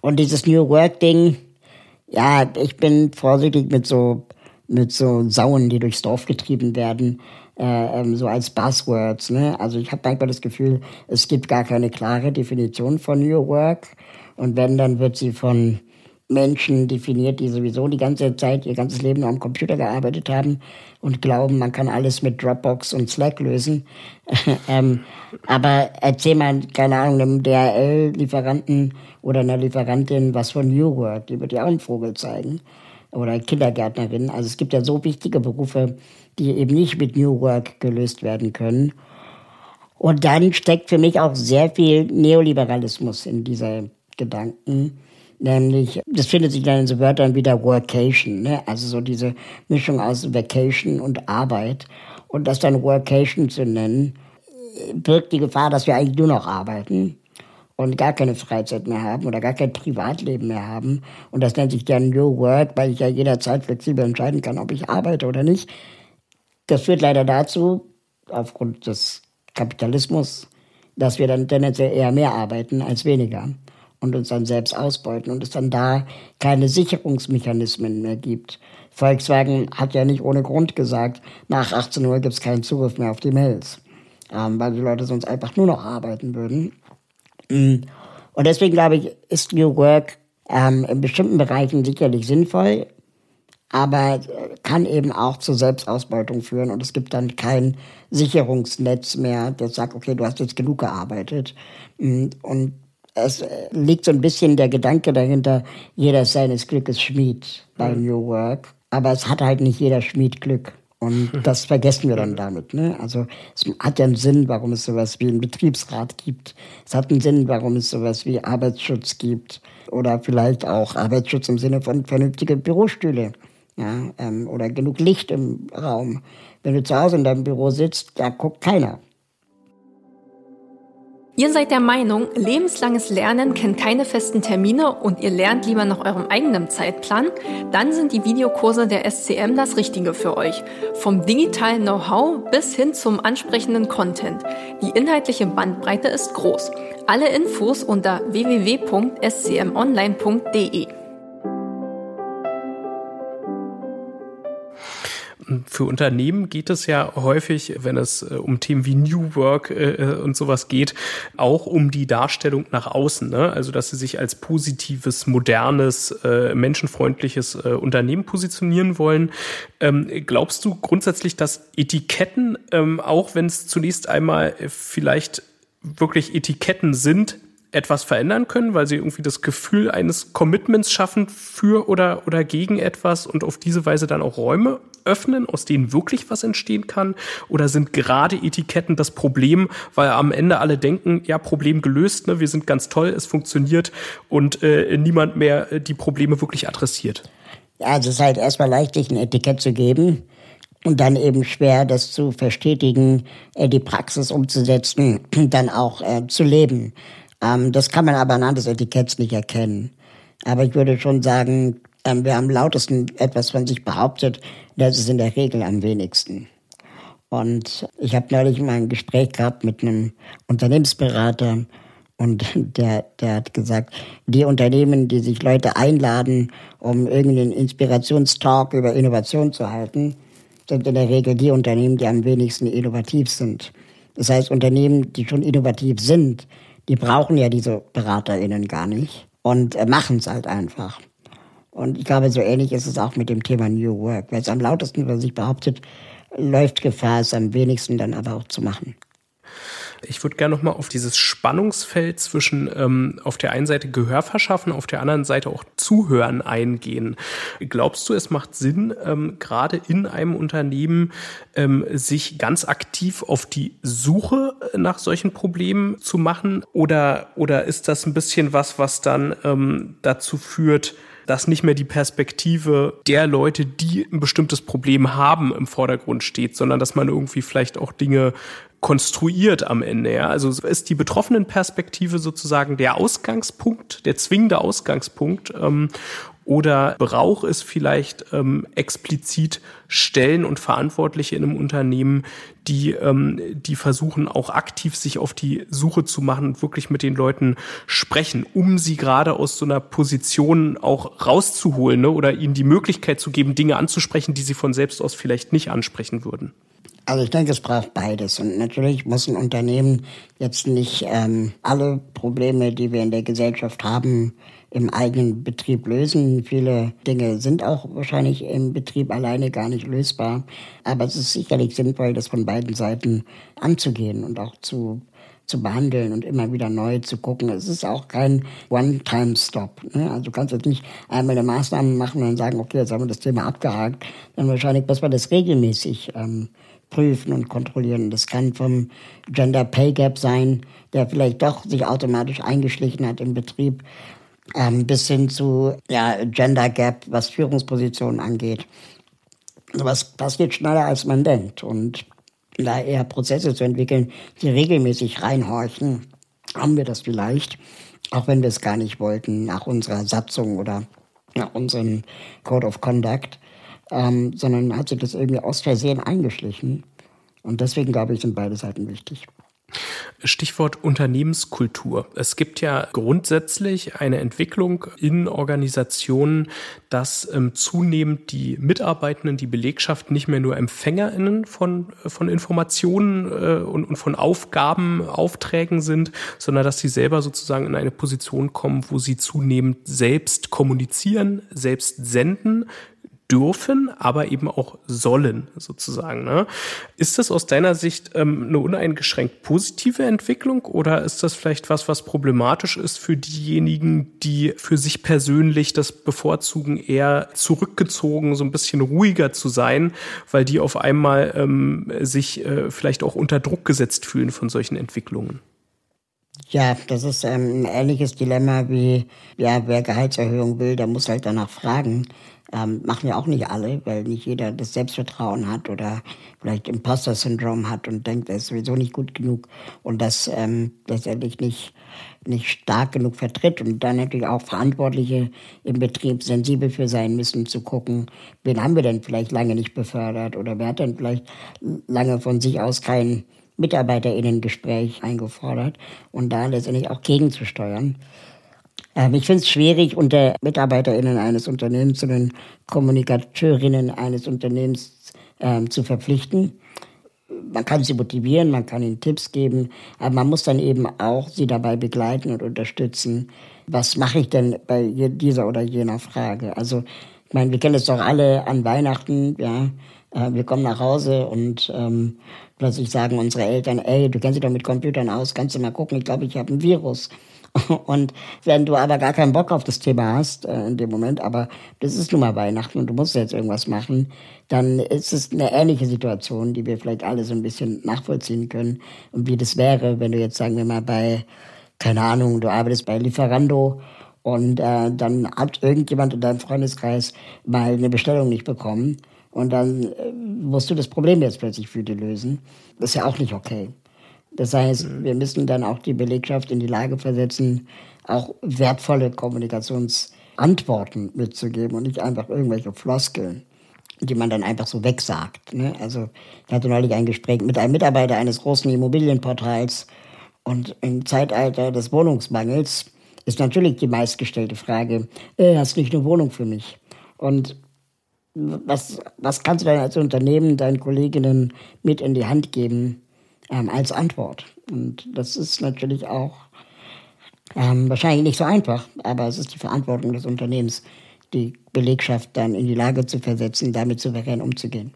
Und dieses New Work-Ding, ja, ich bin vorsichtig mit so, mit so Sauen, die durchs Dorf getrieben werden, äh, ähm, so als Buzzwords. Ne? Also ich habe manchmal das Gefühl, es gibt gar keine klare Definition von New Work. Und wenn, dann wird sie von Menschen definiert, die sowieso die ganze Zeit ihr ganzes Leben am Computer gearbeitet haben und glauben, man kann alles mit Dropbox und Slack lösen. ähm, aber erzähl mal, keine Ahnung, einem DHL-Lieferanten oder einer Lieferantin was von New Work, die wird ja auch einen Vogel zeigen. Oder Kindergärtnerin. Also es gibt ja so wichtige Berufe, die eben nicht mit New Work gelöst werden können. Und dann steckt für mich auch sehr viel Neoliberalismus in dieser Gedanken Nämlich, das findet sich dann in so Wörtern wie der Workation, ne? also so diese Mischung aus Vacation und Arbeit. Und das dann Workation zu nennen, birgt die Gefahr, dass wir eigentlich nur noch arbeiten und gar keine Freizeit mehr haben oder gar kein Privatleben mehr haben. Und das nennt sich dann New Work, weil ich ja jederzeit flexibel entscheiden kann, ob ich arbeite oder nicht. Das führt leider dazu, aufgrund des Kapitalismus, dass wir dann tendenziell eher mehr arbeiten als weniger und uns dann selbst ausbeuten und es dann da keine Sicherungsmechanismen mehr gibt. Volkswagen hat ja nicht ohne Grund gesagt, nach 18 Uhr gibt es keinen Zugriff mehr auf die Mails, ähm, weil die Leute sonst einfach nur noch arbeiten würden. Mm. Und deswegen glaube ich, ist New Work ähm, in bestimmten Bereichen sicherlich sinnvoll, aber äh, kann eben auch zur Selbstausbeutung führen und es gibt dann kein Sicherungsnetz mehr, das sagt, okay, du hast jetzt genug gearbeitet. Mm. Und es liegt so ein bisschen der Gedanke dahinter, jeder ist seines Glückes Schmied bei mhm. New Work. Aber es hat halt nicht jeder Schmied Glück. Und das vergessen wir dann damit. Ne? Also es hat ja einen Sinn, warum es sowas wie einen Betriebsrat gibt. Es hat einen Sinn, warum es sowas wie Arbeitsschutz gibt. Oder vielleicht auch Arbeitsschutz im Sinne von vernünftige Bürostühle. Ja, ähm, oder genug Licht im Raum. Wenn du zu Hause in deinem Büro sitzt, da guckt keiner. Ihr seid der Meinung, lebenslanges Lernen kennt keine festen Termine und ihr lernt lieber nach eurem eigenen Zeitplan? Dann sind die Videokurse der SCM das Richtige für euch. Vom digitalen Know-how bis hin zum ansprechenden Content. Die inhaltliche Bandbreite ist groß. Alle Infos unter www.scmonline.de. für Unternehmen geht es ja häufig, wenn es äh, um Themen wie New Work äh, äh, und sowas geht, auch um die Darstellung nach außen. Ne? Also, dass sie sich als positives, modernes, äh, menschenfreundliches Unternehmen positionieren wollen. Ähm, glaubst du grundsätzlich, dass Etiketten, ähm, auch wenn es zunächst einmal vielleicht wirklich Etiketten sind, etwas verändern können, weil sie irgendwie das Gefühl eines Commitments schaffen für oder, oder gegen etwas und auf diese Weise dann auch Räume öffnen, aus denen wirklich was entstehen kann? Oder sind gerade Etiketten das Problem, weil am Ende alle denken, ja, Problem gelöst, ne, wir sind ganz toll, es funktioniert und äh, niemand mehr äh, die Probleme wirklich adressiert? Ja, also es ist halt erstmal leicht, sich ein Etikett zu geben und dann eben schwer, das zu verstetigen, äh, die Praxis umzusetzen, dann auch äh, zu leben. Ähm, das kann man aber anhand des Etiketts nicht erkennen. Aber ich würde schon sagen, ähm, wer am lautesten etwas von sich behauptet, das ist in der Regel am wenigsten. Und ich habe neulich mal ein Gespräch gehabt mit einem Unternehmensberater und der, der hat gesagt, die Unternehmen, die sich Leute einladen, um irgendeinen Inspirationstalk über Innovation zu halten, sind in der Regel die Unternehmen, die am wenigsten innovativ sind. Das heißt, Unternehmen, die schon innovativ sind, die brauchen ja diese BeraterInnen gar nicht und äh, machen es halt einfach. Und ich glaube, so ähnlich ist es auch mit dem Thema New Work. Wer es am lautesten über sich behauptet, läuft Gefahr, es am wenigsten dann aber auch zu machen. Ich würde gerne nochmal auf dieses Spannungsfeld zwischen ähm, auf der einen Seite Gehör verschaffen, auf der anderen Seite auch Zuhören eingehen. Glaubst du, es macht Sinn, ähm, gerade in einem Unternehmen ähm, sich ganz aktiv auf die Suche nach solchen Problemen zu machen? Oder, oder ist das ein bisschen was, was dann ähm, dazu führt, dass nicht mehr die Perspektive der Leute, die ein bestimmtes Problem haben, im Vordergrund steht, sondern dass man irgendwie vielleicht auch Dinge konstruiert am Ende. Ja? Also ist die betroffenen Perspektive sozusagen der Ausgangspunkt, der zwingende Ausgangspunkt ähm, oder braucht es vielleicht ähm, explizit Stellen und Verantwortliche in einem Unternehmen, die, ähm, die versuchen auch aktiv sich auf die Suche zu machen und wirklich mit den Leuten sprechen, um sie gerade aus so einer Position auch rauszuholen ne? oder ihnen die Möglichkeit zu geben, Dinge anzusprechen, die sie von selbst aus vielleicht nicht ansprechen würden. Also ich denke, es braucht beides. Und natürlich muss ein Unternehmen jetzt nicht ähm, alle Probleme, die wir in der Gesellschaft haben, im eigenen Betrieb lösen. Viele Dinge sind auch wahrscheinlich im Betrieb alleine gar nicht lösbar. Aber es ist sicherlich sinnvoll, das von beiden Seiten anzugehen und auch zu zu behandeln und immer wieder neu zu gucken. Es ist auch kein One-Time-Stop. Ne? Also du kannst jetzt nicht einmal eine Maßnahme machen und sagen, okay, jetzt haben wir das Thema abgehakt. Dann wahrscheinlich muss man das regelmäßig ähm, prüfen und kontrollieren. Das kann vom Gender Pay Gap sein, der vielleicht doch sich automatisch eingeschlichen hat im Betrieb ähm, bis hin zu ja, Gender Gap, was Führungspositionen angeht. Was passiert schneller, als man denkt. Und da eher Prozesse zu entwickeln, die regelmäßig reinhorchen, haben wir das vielleicht, auch wenn wir es gar nicht wollten, nach unserer Satzung oder nach unserem Code of Conduct, ähm, sondern hat sich das irgendwie aus Versehen eingeschlichen. Und deswegen, glaube ich, sind beide Seiten wichtig. Stichwort Unternehmenskultur. Es gibt ja grundsätzlich eine Entwicklung in Organisationen, dass ähm, zunehmend die Mitarbeitenden, die Belegschaft nicht mehr nur EmpfängerInnen von, von Informationen äh, und, und von Aufgaben, Aufträgen sind, sondern dass sie selber sozusagen in eine Position kommen, wo sie zunehmend selbst kommunizieren, selbst senden, dürfen, aber eben auch sollen, sozusagen. Ne? Ist das aus deiner Sicht ähm, eine uneingeschränkt positive Entwicklung oder ist das vielleicht was, was problematisch ist für diejenigen, die für sich persönlich das bevorzugen, eher zurückgezogen, so ein bisschen ruhiger zu sein, weil die auf einmal ähm, sich äh, vielleicht auch unter Druck gesetzt fühlen von solchen Entwicklungen? Ja, das ist ähm, ein ähnliches Dilemma wie, ja, wer Gehaltserhöhung will, der muss halt danach fragen. Ähm, machen ja auch nicht alle, weil nicht jeder das Selbstvertrauen hat oder vielleicht Imposter-Syndrom hat und denkt, er ist sowieso nicht gut genug und das ähm, letztendlich nicht, nicht stark genug vertritt und dann natürlich auch Verantwortliche im Betrieb sensibel für sein müssen, zu gucken, wen haben wir denn vielleicht lange nicht befördert oder wer hat denn vielleicht lange von sich aus kein MitarbeiterInnen-Gespräch eingefordert und da letztendlich auch gegenzusteuern. Ähm, ich finde es schwierig, unter MitarbeiterInnen eines Unternehmens, sondern Kommunikateurinnen eines Unternehmens ähm, zu verpflichten. Man kann sie motivieren, man kann ihnen Tipps geben, aber man muss dann eben auch sie dabei begleiten und unterstützen. Was mache ich denn bei dieser oder jener Frage? Also, ich meine, wir kennen es doch alle an Weihnachten, ja. Äh, wir kommen nach Hause und ähm, plötzlich sagen unsere Eltern, ey, du kennst dich doch mit Computern aus, kannst du mal gucken, ich glaube, ich habe ein Virus. Und wenn du aber gar keinen Bock auf das Thema hast äh, in dem Moment, aber das ist nun mal Weihnachten und du musst jetzt irgendwas machen, dann ist es eine ähnliche Situation, die wir vielleicht alle so ein bisschen nachvollziehen können. Und wie das wäre, wenn du jetzt, sagen wir mal, bei, keine Ahnung, du arbeitest bei Lieferando und äh, dann hat irgendjemand in deinem Freundeskreis mal eine Bestellung nicht bekommen und dann äh, musst du das Problem jetzt plötzlich für dich lösen. Das ist ja auch nicht okay. Das heißt, mhm. wir müssen dann auch die Belegschaft in die Lage versetzen, auch wertvolle Kommunikationsantworten mitzugeben und nicht einfach irgendwelche Floskeln, die man dann einfach so wegsagt. Ne? Also ich hatte neulich ein Gespräch mit einem Mitarbeiter eines großen Immobilienportals und im Zeitalter des Wohnungsmangels ist natürlich die meistgestellte Frage, äh, hast du nicht eine Wohnung für mich? Und was, was kannst du dann als Unternehmen deinen Kolleginnen mit in die Hand geben, ähm, als Antwort. Und das ist natürlich auch ähm, wahrscheinlich nicht so einfach, aber es ist die Verantwortung des Unternehmens, die Belegschaft dann in die Lage zu versetzen, damit souverän umzugehen.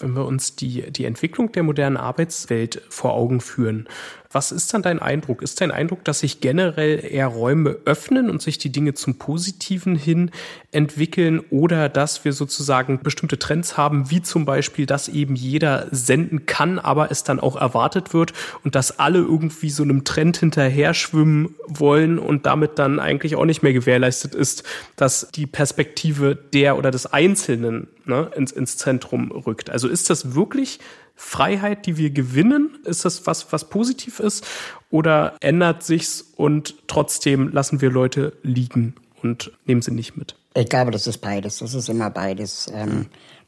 Wenn wir uns die, die Entwicklung der modernen Arbeitswelt vor Augen führen, was ist dann dein Eindruck? Ist dein Eindruck, dass sich generell eher Räume öffnen und sich die Dinge zum Positiven hin entwickeln oder dass wir sozusagen bestimmte Trends haben, wie zum Beispiel, dass eben jeder senden kann, aber es dann auch erwartet wird und dass alle irgendwie so einem Trend hinterher schwimmen wollen und damit dann eigentlich auch nicht mehr gewährleistet ist, dass die Perspektive der oder des Einzelnen ne, ins, ins Zentrum rückt. Also ist das wirklich Freiheit, die wir gewinnen? Ist das was, was positiv ist? Oder ändert sich's und trotzdem lassen wir Leute liegen und nehmen sie nicht mit? Ich glaube, das ist beides. Das ist immer beides. Ähm,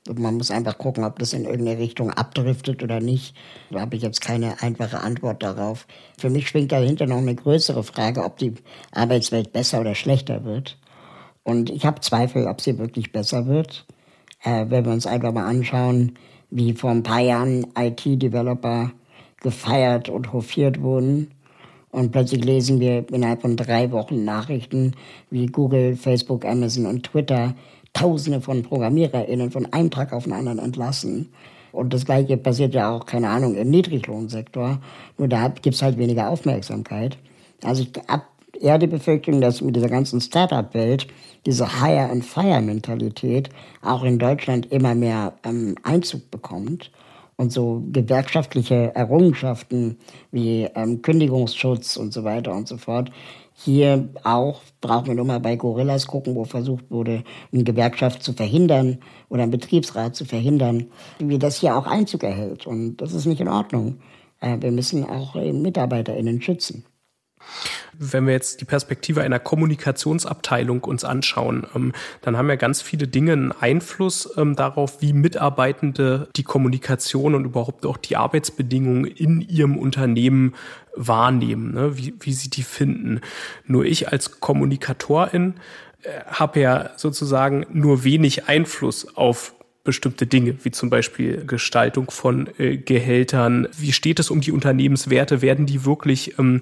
man muss einfach gucken, ob das in irgendeine Richtung abdriftet oder nicht. Da habe ich jetzt keine einfache Antwort darauf. Für mich schwingt dahinter noch eine größere Frage, ob die Arbeitswelt besser oder schlechter wird. Und ich habe Zweifel, ob sie wirklich besser wird. Äh, wenn wir uns einfach mal anschauen, wie vor ein paar Jahren IT-Developer gefeiert und hofiert wurden. Und plötzlich lesen wir innerhalb von drei Wochen Nachrichten, wie Google, Facebook, Amazon und Twitter Tausende von ProgrammiererInnen von einem Tag auf den anderen entlassen. Und das Gleiche passiert ja auch, keine Ahnung, im Niedriglohnsektor. Nur da gibt's halt weniger Aufmerksamkeit. Also ich habe eher die Befürchtung, dass mit dieser ganzen Startup-Welt diese Hire-and-Fire-Mentalität auch in Deutschland immer mehr ähm, Einzug bekommt und so gewerkschaftliche Errungenschaften wie ähm, Kündigungsschutz und so weiter und so fort. Hier auch brauchen wir nur mal bei Gorillas gucken, wo versucht wurde, eine Gewerkschaft zu verhindern oder einen Betriebsrat zu verhindern, wie das hier auch Einzug erhält. Und das ist nicht in Ordnung. Äh, wir müssen auch äh, MitarbeiterInnen schützen. Wenn wir jetzt die Perspektive einer Kommunikationsabteilung uns anschauen, ähm, dann haben ja ganz viele Dinge einen Einfluss ähm, darauf, wie Mitarbeitende die Kommunikation und überhaupt auch die Arbeitsbedingungen in ihrem Unternehmen wahrnehmen, ne? wie, wie sie die finden. Nur ich als Kommunikatorin äh, habe ja sozusagen nur wenig Einfluss auf bestimmte Dinge, wie zum Beispiel Gestaltung von äh, Gehältern. Wie steht es um die Unternehmenswerte? Werden die wirklich ähm,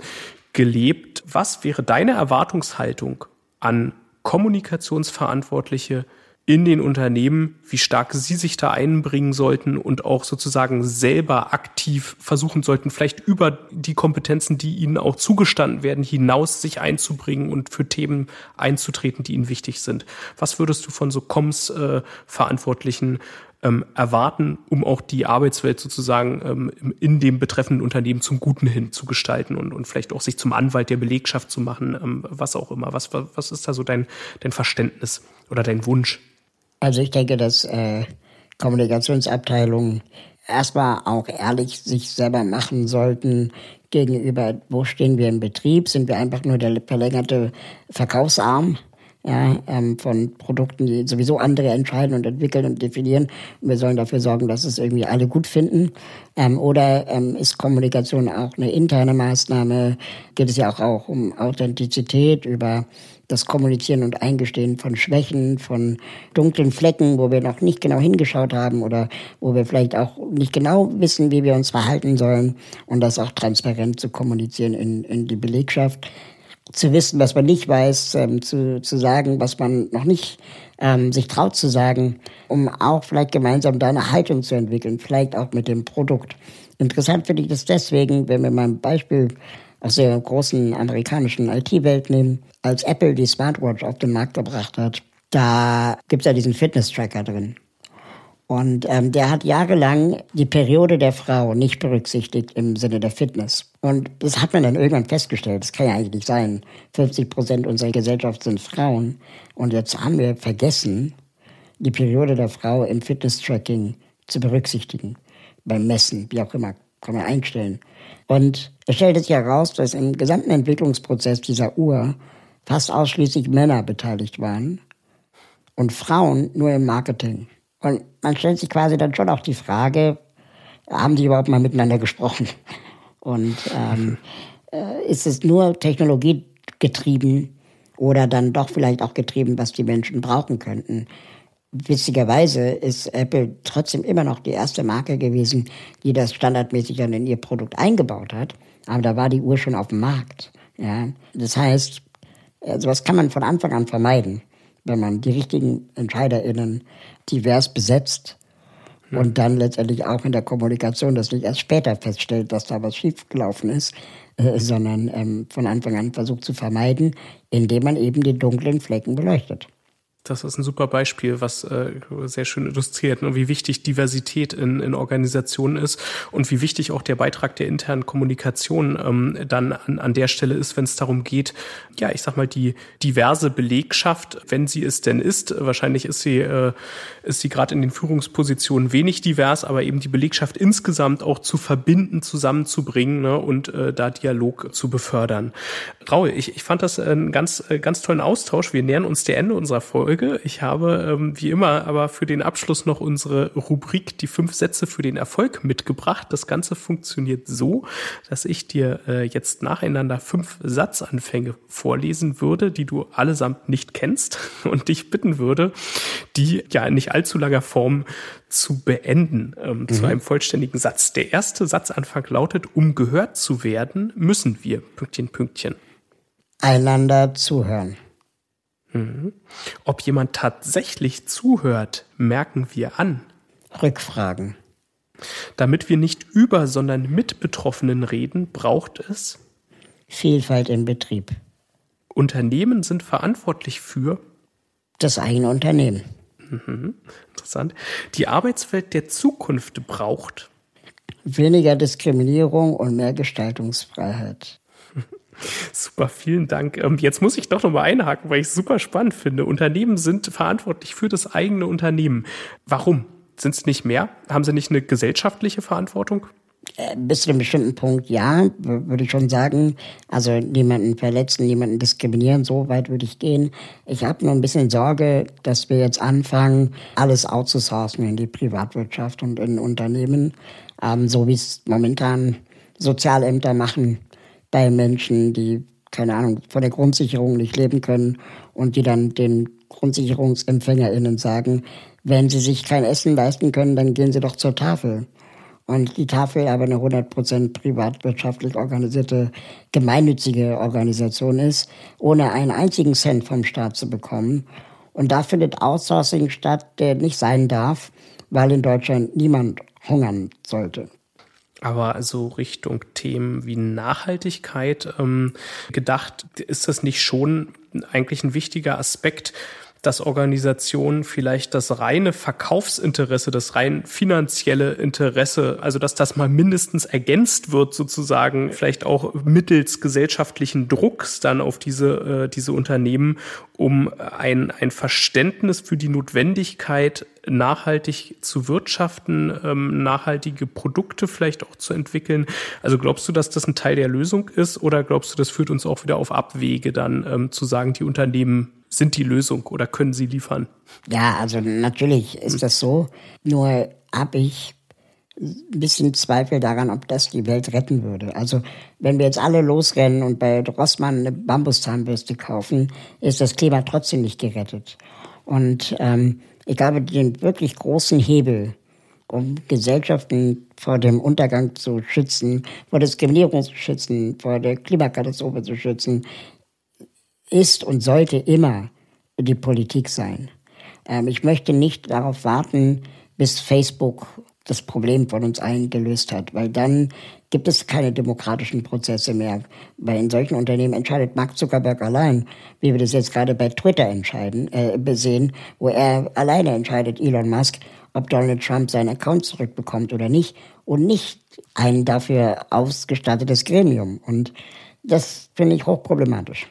gelebt. Was wäre deine Erwartungshaltung an Kommunikationsverantwortliche in den Unternehmen, wie stark sie sich da einbringen sollten und auch sozusagen selber aktiv versuchen sollten, vielleicht über die Kompetenzen, die ihnen auch zugestanden werden, hinaus sich einzubringen und für Themen einzutreten, die ihnen wichtig sind. Was würdest du von so Comms-Verantwortlichen ähm, erwarten, um auch die Arbeitswelt sozusagen ähm, in dem betreffenden Unternehmen zum Guten hin zu gestalten und, und vielleicht auch sich zum Anwalt der Belegschaft zu machen, ähm, was auch immer. Was, was ist da so dein, dein Verständnis oder dein Wunsch? Also ich denke, dass äh, Kommunikationsabteilungen erstmal auch ehrlich sich selber machen sollten gegenüber, wo stehen wir im Betrieb? Sind wir einfach nur der verlängerte Verkaufsarm? Ja, ähm, von Produkten, die sowieso andere entscheiden und entwickeln und definieren. Und wir sollen dafür sorgen, dass es irgendwie alle gut finden. Ähm, oder ähm, ist Kommunikation auch eine interne Maßnahme? Geht es ja auch, auch um Authentizität, über das Kommunizieren und Eingestehen von Schwächen, von dunklen Flecken, wo wir noch nicht genau hingeschaut haben oder wo wir vielleicht auch nicht genau wissen, wie wir uns verhalten sollen und das auch transparent zu kommunizieren in, in die Belegschaft zu wissen, was man nicht weiß, ähm, zu, zu sagen, was man noch nicht ähm, sich traut zu sagen, um auch vielleicht gemeinsam da eine Haltung zu entwickeln, vielleicht auch mit dem Produkt. Interessant finde ich das deswegen, wenn wir mal ein Beispiel aus der großen amerikanischen IT-Welt nehmen, als Apple die Smartwatch auf den Markt gebracht hat, da gibt's ja diesen Fitness-Tracker drin. Und ähm, der hat jahrelang die Periode der Frau nicht berücksichtigt im Sinne der Fitness. Und das hat man dann irgendwann festgestellt. Das kann ja eigentlich nicht sein. 50 Prozent unserer Gesellschaft sind Frauen. Und jetzt haben wir vergessen, die Periode der Frau im Fitness-Tracking zu berücksichtigen. Beim Messen, wie auch immer, kann man einstellen. Und es stellt sich heraus, dass im gesamten Entwicklungsprozess dieser Uhr fast ausschließlich Männer beteiligt waren und Frauen nur im Marketing. Und man stellt sich quasi dann schon auch die Frage, haben die überhaupt mal miteinander gesprochen? Und ähm, äh, ist es nur technologiegetrieben oder dann doch vielleicht auch getrieben, was die Menschen brauchen könnten? Witzigerweise ist Apple trotzdem immer noch die erste Marke gewesen, die das standardmäßig dann in ihr Produkt eingebaut hat. Aber da war die Uhr schon auf dem Markt. Ja, das heißt, äh, sowas kann man von Anfang an vermeiden, wenn man die richtigen EntscheiderInnen divers besetzt hm. und dann letztendlich auch in der Kommunikation das nicht erst später feststellt, dass da was schiefgelaufen ist, äh, sondern ähm, von Anfang an versucht zu vermeiden, indem man eben die dunklen Flecken beleuchtet. Das ist ein super Beispiel, was äh, sehr schön illustriert, ne, wie wichtig Diversität in, in Organisationen ist und wie wichtig auch der Beitrag der internen Kommunikation ähm, dann an, an der Stelle ist, wenn es darum geht, ja, ich sag mal, die diverse Belegschaft, wenn sie es denn ist, wahrscheinlich ist sie, äh, ist sie gerade in den Führungspositionen wenig divers, aber eben die Belegschaft insgesamt auch zu verbinden, zusammenzubringen ne, und äh, da Dialog zu befördern. Raul, ich, ich fand das einen ganz, äh, ganz tollen Austausch. Wir nähern uns der Ende unserer Folge. Folge. Ich habe ähm, wie immer aber für den Abschluss noch unsere Rubrik die fünf Sätze für den Erfolg mitgebracht. Das Ganze funktioniert so, dass ich dir äh, jetzt nacheinander fünf Satzanfänge vorlesen würde, die du allesamt nicht kennst und dich bitten würde, die ja in nicht allzu langer Form zu beenden, ähm, mhm. zu einem vollständigen Satz. Der erste Satzanfang lautet, um gehört zu werden, müssen wir, Pünktchen, Pünktchen. Einander zuhören. Mhm. Ob jemand tatsächlich zuhört, merken wir an. Rückfragen. Damit wir nicht über, sondern mit Betroffenen reden, braucht es Vielfalt im Betrieb. Unternehmen sind verantwortlich für das eigene Unternehmen. Mhm. Interessant. Die Arbeitswelt der Zukunft braucht weniger Diskriminierung und mehr Gestaltungsfreiheit. Super, vielen Dank. Ähm, jetzt muss ich doch noch mal einhaken, weil ich es super spannend finde. Unternehmen sind verantwortlich für das eigene Unternehmen. Warum? Sind es nicht mehr? Haben sie nicht eine gesellschaftliche Verantwortung? Äh, bis zu einem bestimmten Punkt ja, würde ich schon sagen. Also niemanden verletzen, niemanden diskriminieren, so weit würde ich gehen. Ich habe nur ein bisschen Sorge, dass wir jetzt anfangen, alles outzusourcen in die Privatwirtschaft und in Unternehmen, ähm, so wie es momentan Sozialämter machen bei Menschen, die, keine Ahnung, von der Grundsicherung nicht leben können und die dann den GrundsicherungsempfängerInnen sagen, wenn sie sich kein Essen leisten können, dann gehen sie doch zur Tafel. Und die Tafel aber eine 100% privatwirtschaftlich organisierte, gemeinnützige Organisation ist, ohne einen einzigen Cent vom Staat zu bekommen. Und da findet Outsourcing statt, der nicht sein darf, weil in Deutschland niemand hungern sollte aber also Richtung Themen wie Nachhaltigkeit ähm, gedacht, ist das nicht schon eigentlich ein wichtiger Aspekt, dass Organisationen vielleicht das reine Verkaufsinteresse, das rein finanzielle Interesse, also dass das mal mindestens ergänzt wird sozusagen, vielleicht auch mittels gesellschaftlichen Drucks dann auf diese, äh, diese Unternehmen, um ein, ein Verständnis für die Notwendigkeit, nachhaltig zu wirtschaften, ähm, nachhaltige Produkte vielleicht auch zu entwickeln. Also glaubst du, dass das ein Teil der Lösung ist oder glaubst du, das führt uns auch wieder auf Abwege dann ähm, zu sagen, die Unternehmen sind die Lösung oder können sie liefern? Ja, also natürlich ist das so. Nur habe ich ein bisschen Zweifel daran, ob das die Welt retten würde. Also wenn wir jetzt alle losrennen und bei Rossmann eine Bambuszahnbürste kaufen, ist das Klima trotzdem nicht gerettet. Und ähm, ich glaube, den wirklich großen Hebel, um Gesellschaften vor dem Untergang zu schützen, vor Diskriminierung zu schützen, vor der Klimakatastrophe zu schützen, ist und sollte immer die Politik sein. Ähm, ich möchte nicht darauf warten, bis Facebook das Problem von uns allen gelöst hat, weil dann gibt es keine demokratischen Prozesse mehr. Weil in solchen Unternehmen entscheidet Mark Zuckerberg allein, wie wir das jetzt gerade bei Twitter entscheiden, äh, sehen, wo er alleine entscheidet, Elon Musk, ob Donald Trump seinen Account zurückbekommt oder nicht und nicht ein dafür ausgestattetes Gremium. Und das finde ich hochproblematisch.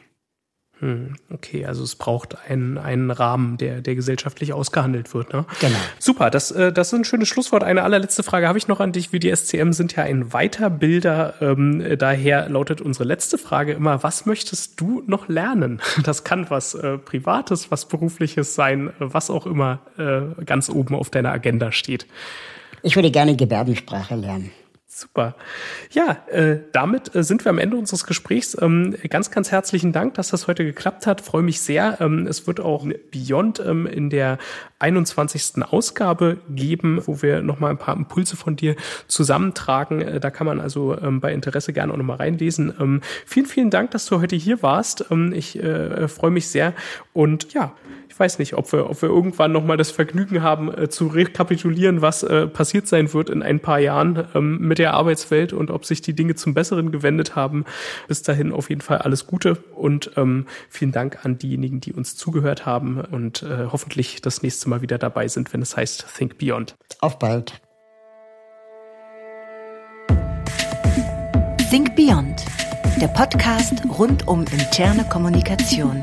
Hm, okay, also es braucht einen, einen Rahmen, der, der gesellschaftlich ausgehandelt wird. Ne? Genau. Super, das, äh, das ist ein schönes Schlusswort. Eine allerletzte Frage habe ich noch an dich. Wir, die SCM, sind ja ein Weiterbilder. Ähm, daher lautet unsere letzte Frage immer, was möchtest du noch lernen? Das kann was äh, Privates, was Berufliches sein, was auch immer äh, ganz oben auf deiner Agenda steht. Ich würde gerne Gebärdensprache lernen. Super. Ja, äh, damit äh, sind wir am Ende unseres Gesprächs. Ähm, ganz, ganz herzlichen Dank, dass das heute geklappt hat. Freue mich sehr. Ähm, es wird auch Beyond ähm, in der 21. Ausgabe geben, wo wir nochmal ein paar Impulse von dir zusammentragen. Äh, da kann man also ähm, bei Interesse gerne auch nochmal reinlesen. Ähm, vielen, vielen Dank, dass du heute hier warst. Ähm, ich äh, freue mich sehr. Und ja, ich weiß nicht, ob wir, ob wir irgendwann nochmal das Vergnügen haben, äh, zu rekapitulieren, was äh, passiert sein wird in ein paar Jahren ähm, mit der Arbeitswelt und ob sich die Dinge zum Besseren gewendet haben. Bis dahin auf jeden Fall alles Gute und ähm, vielen Dank an diejenigen, die uns zugehört haben und äh, hoffentlich das nächste Mal wieder dabei sind, wenn es heißt Think Beyond. Auf bald. Think Beyond, der Podcast rund um interne Kommunikation.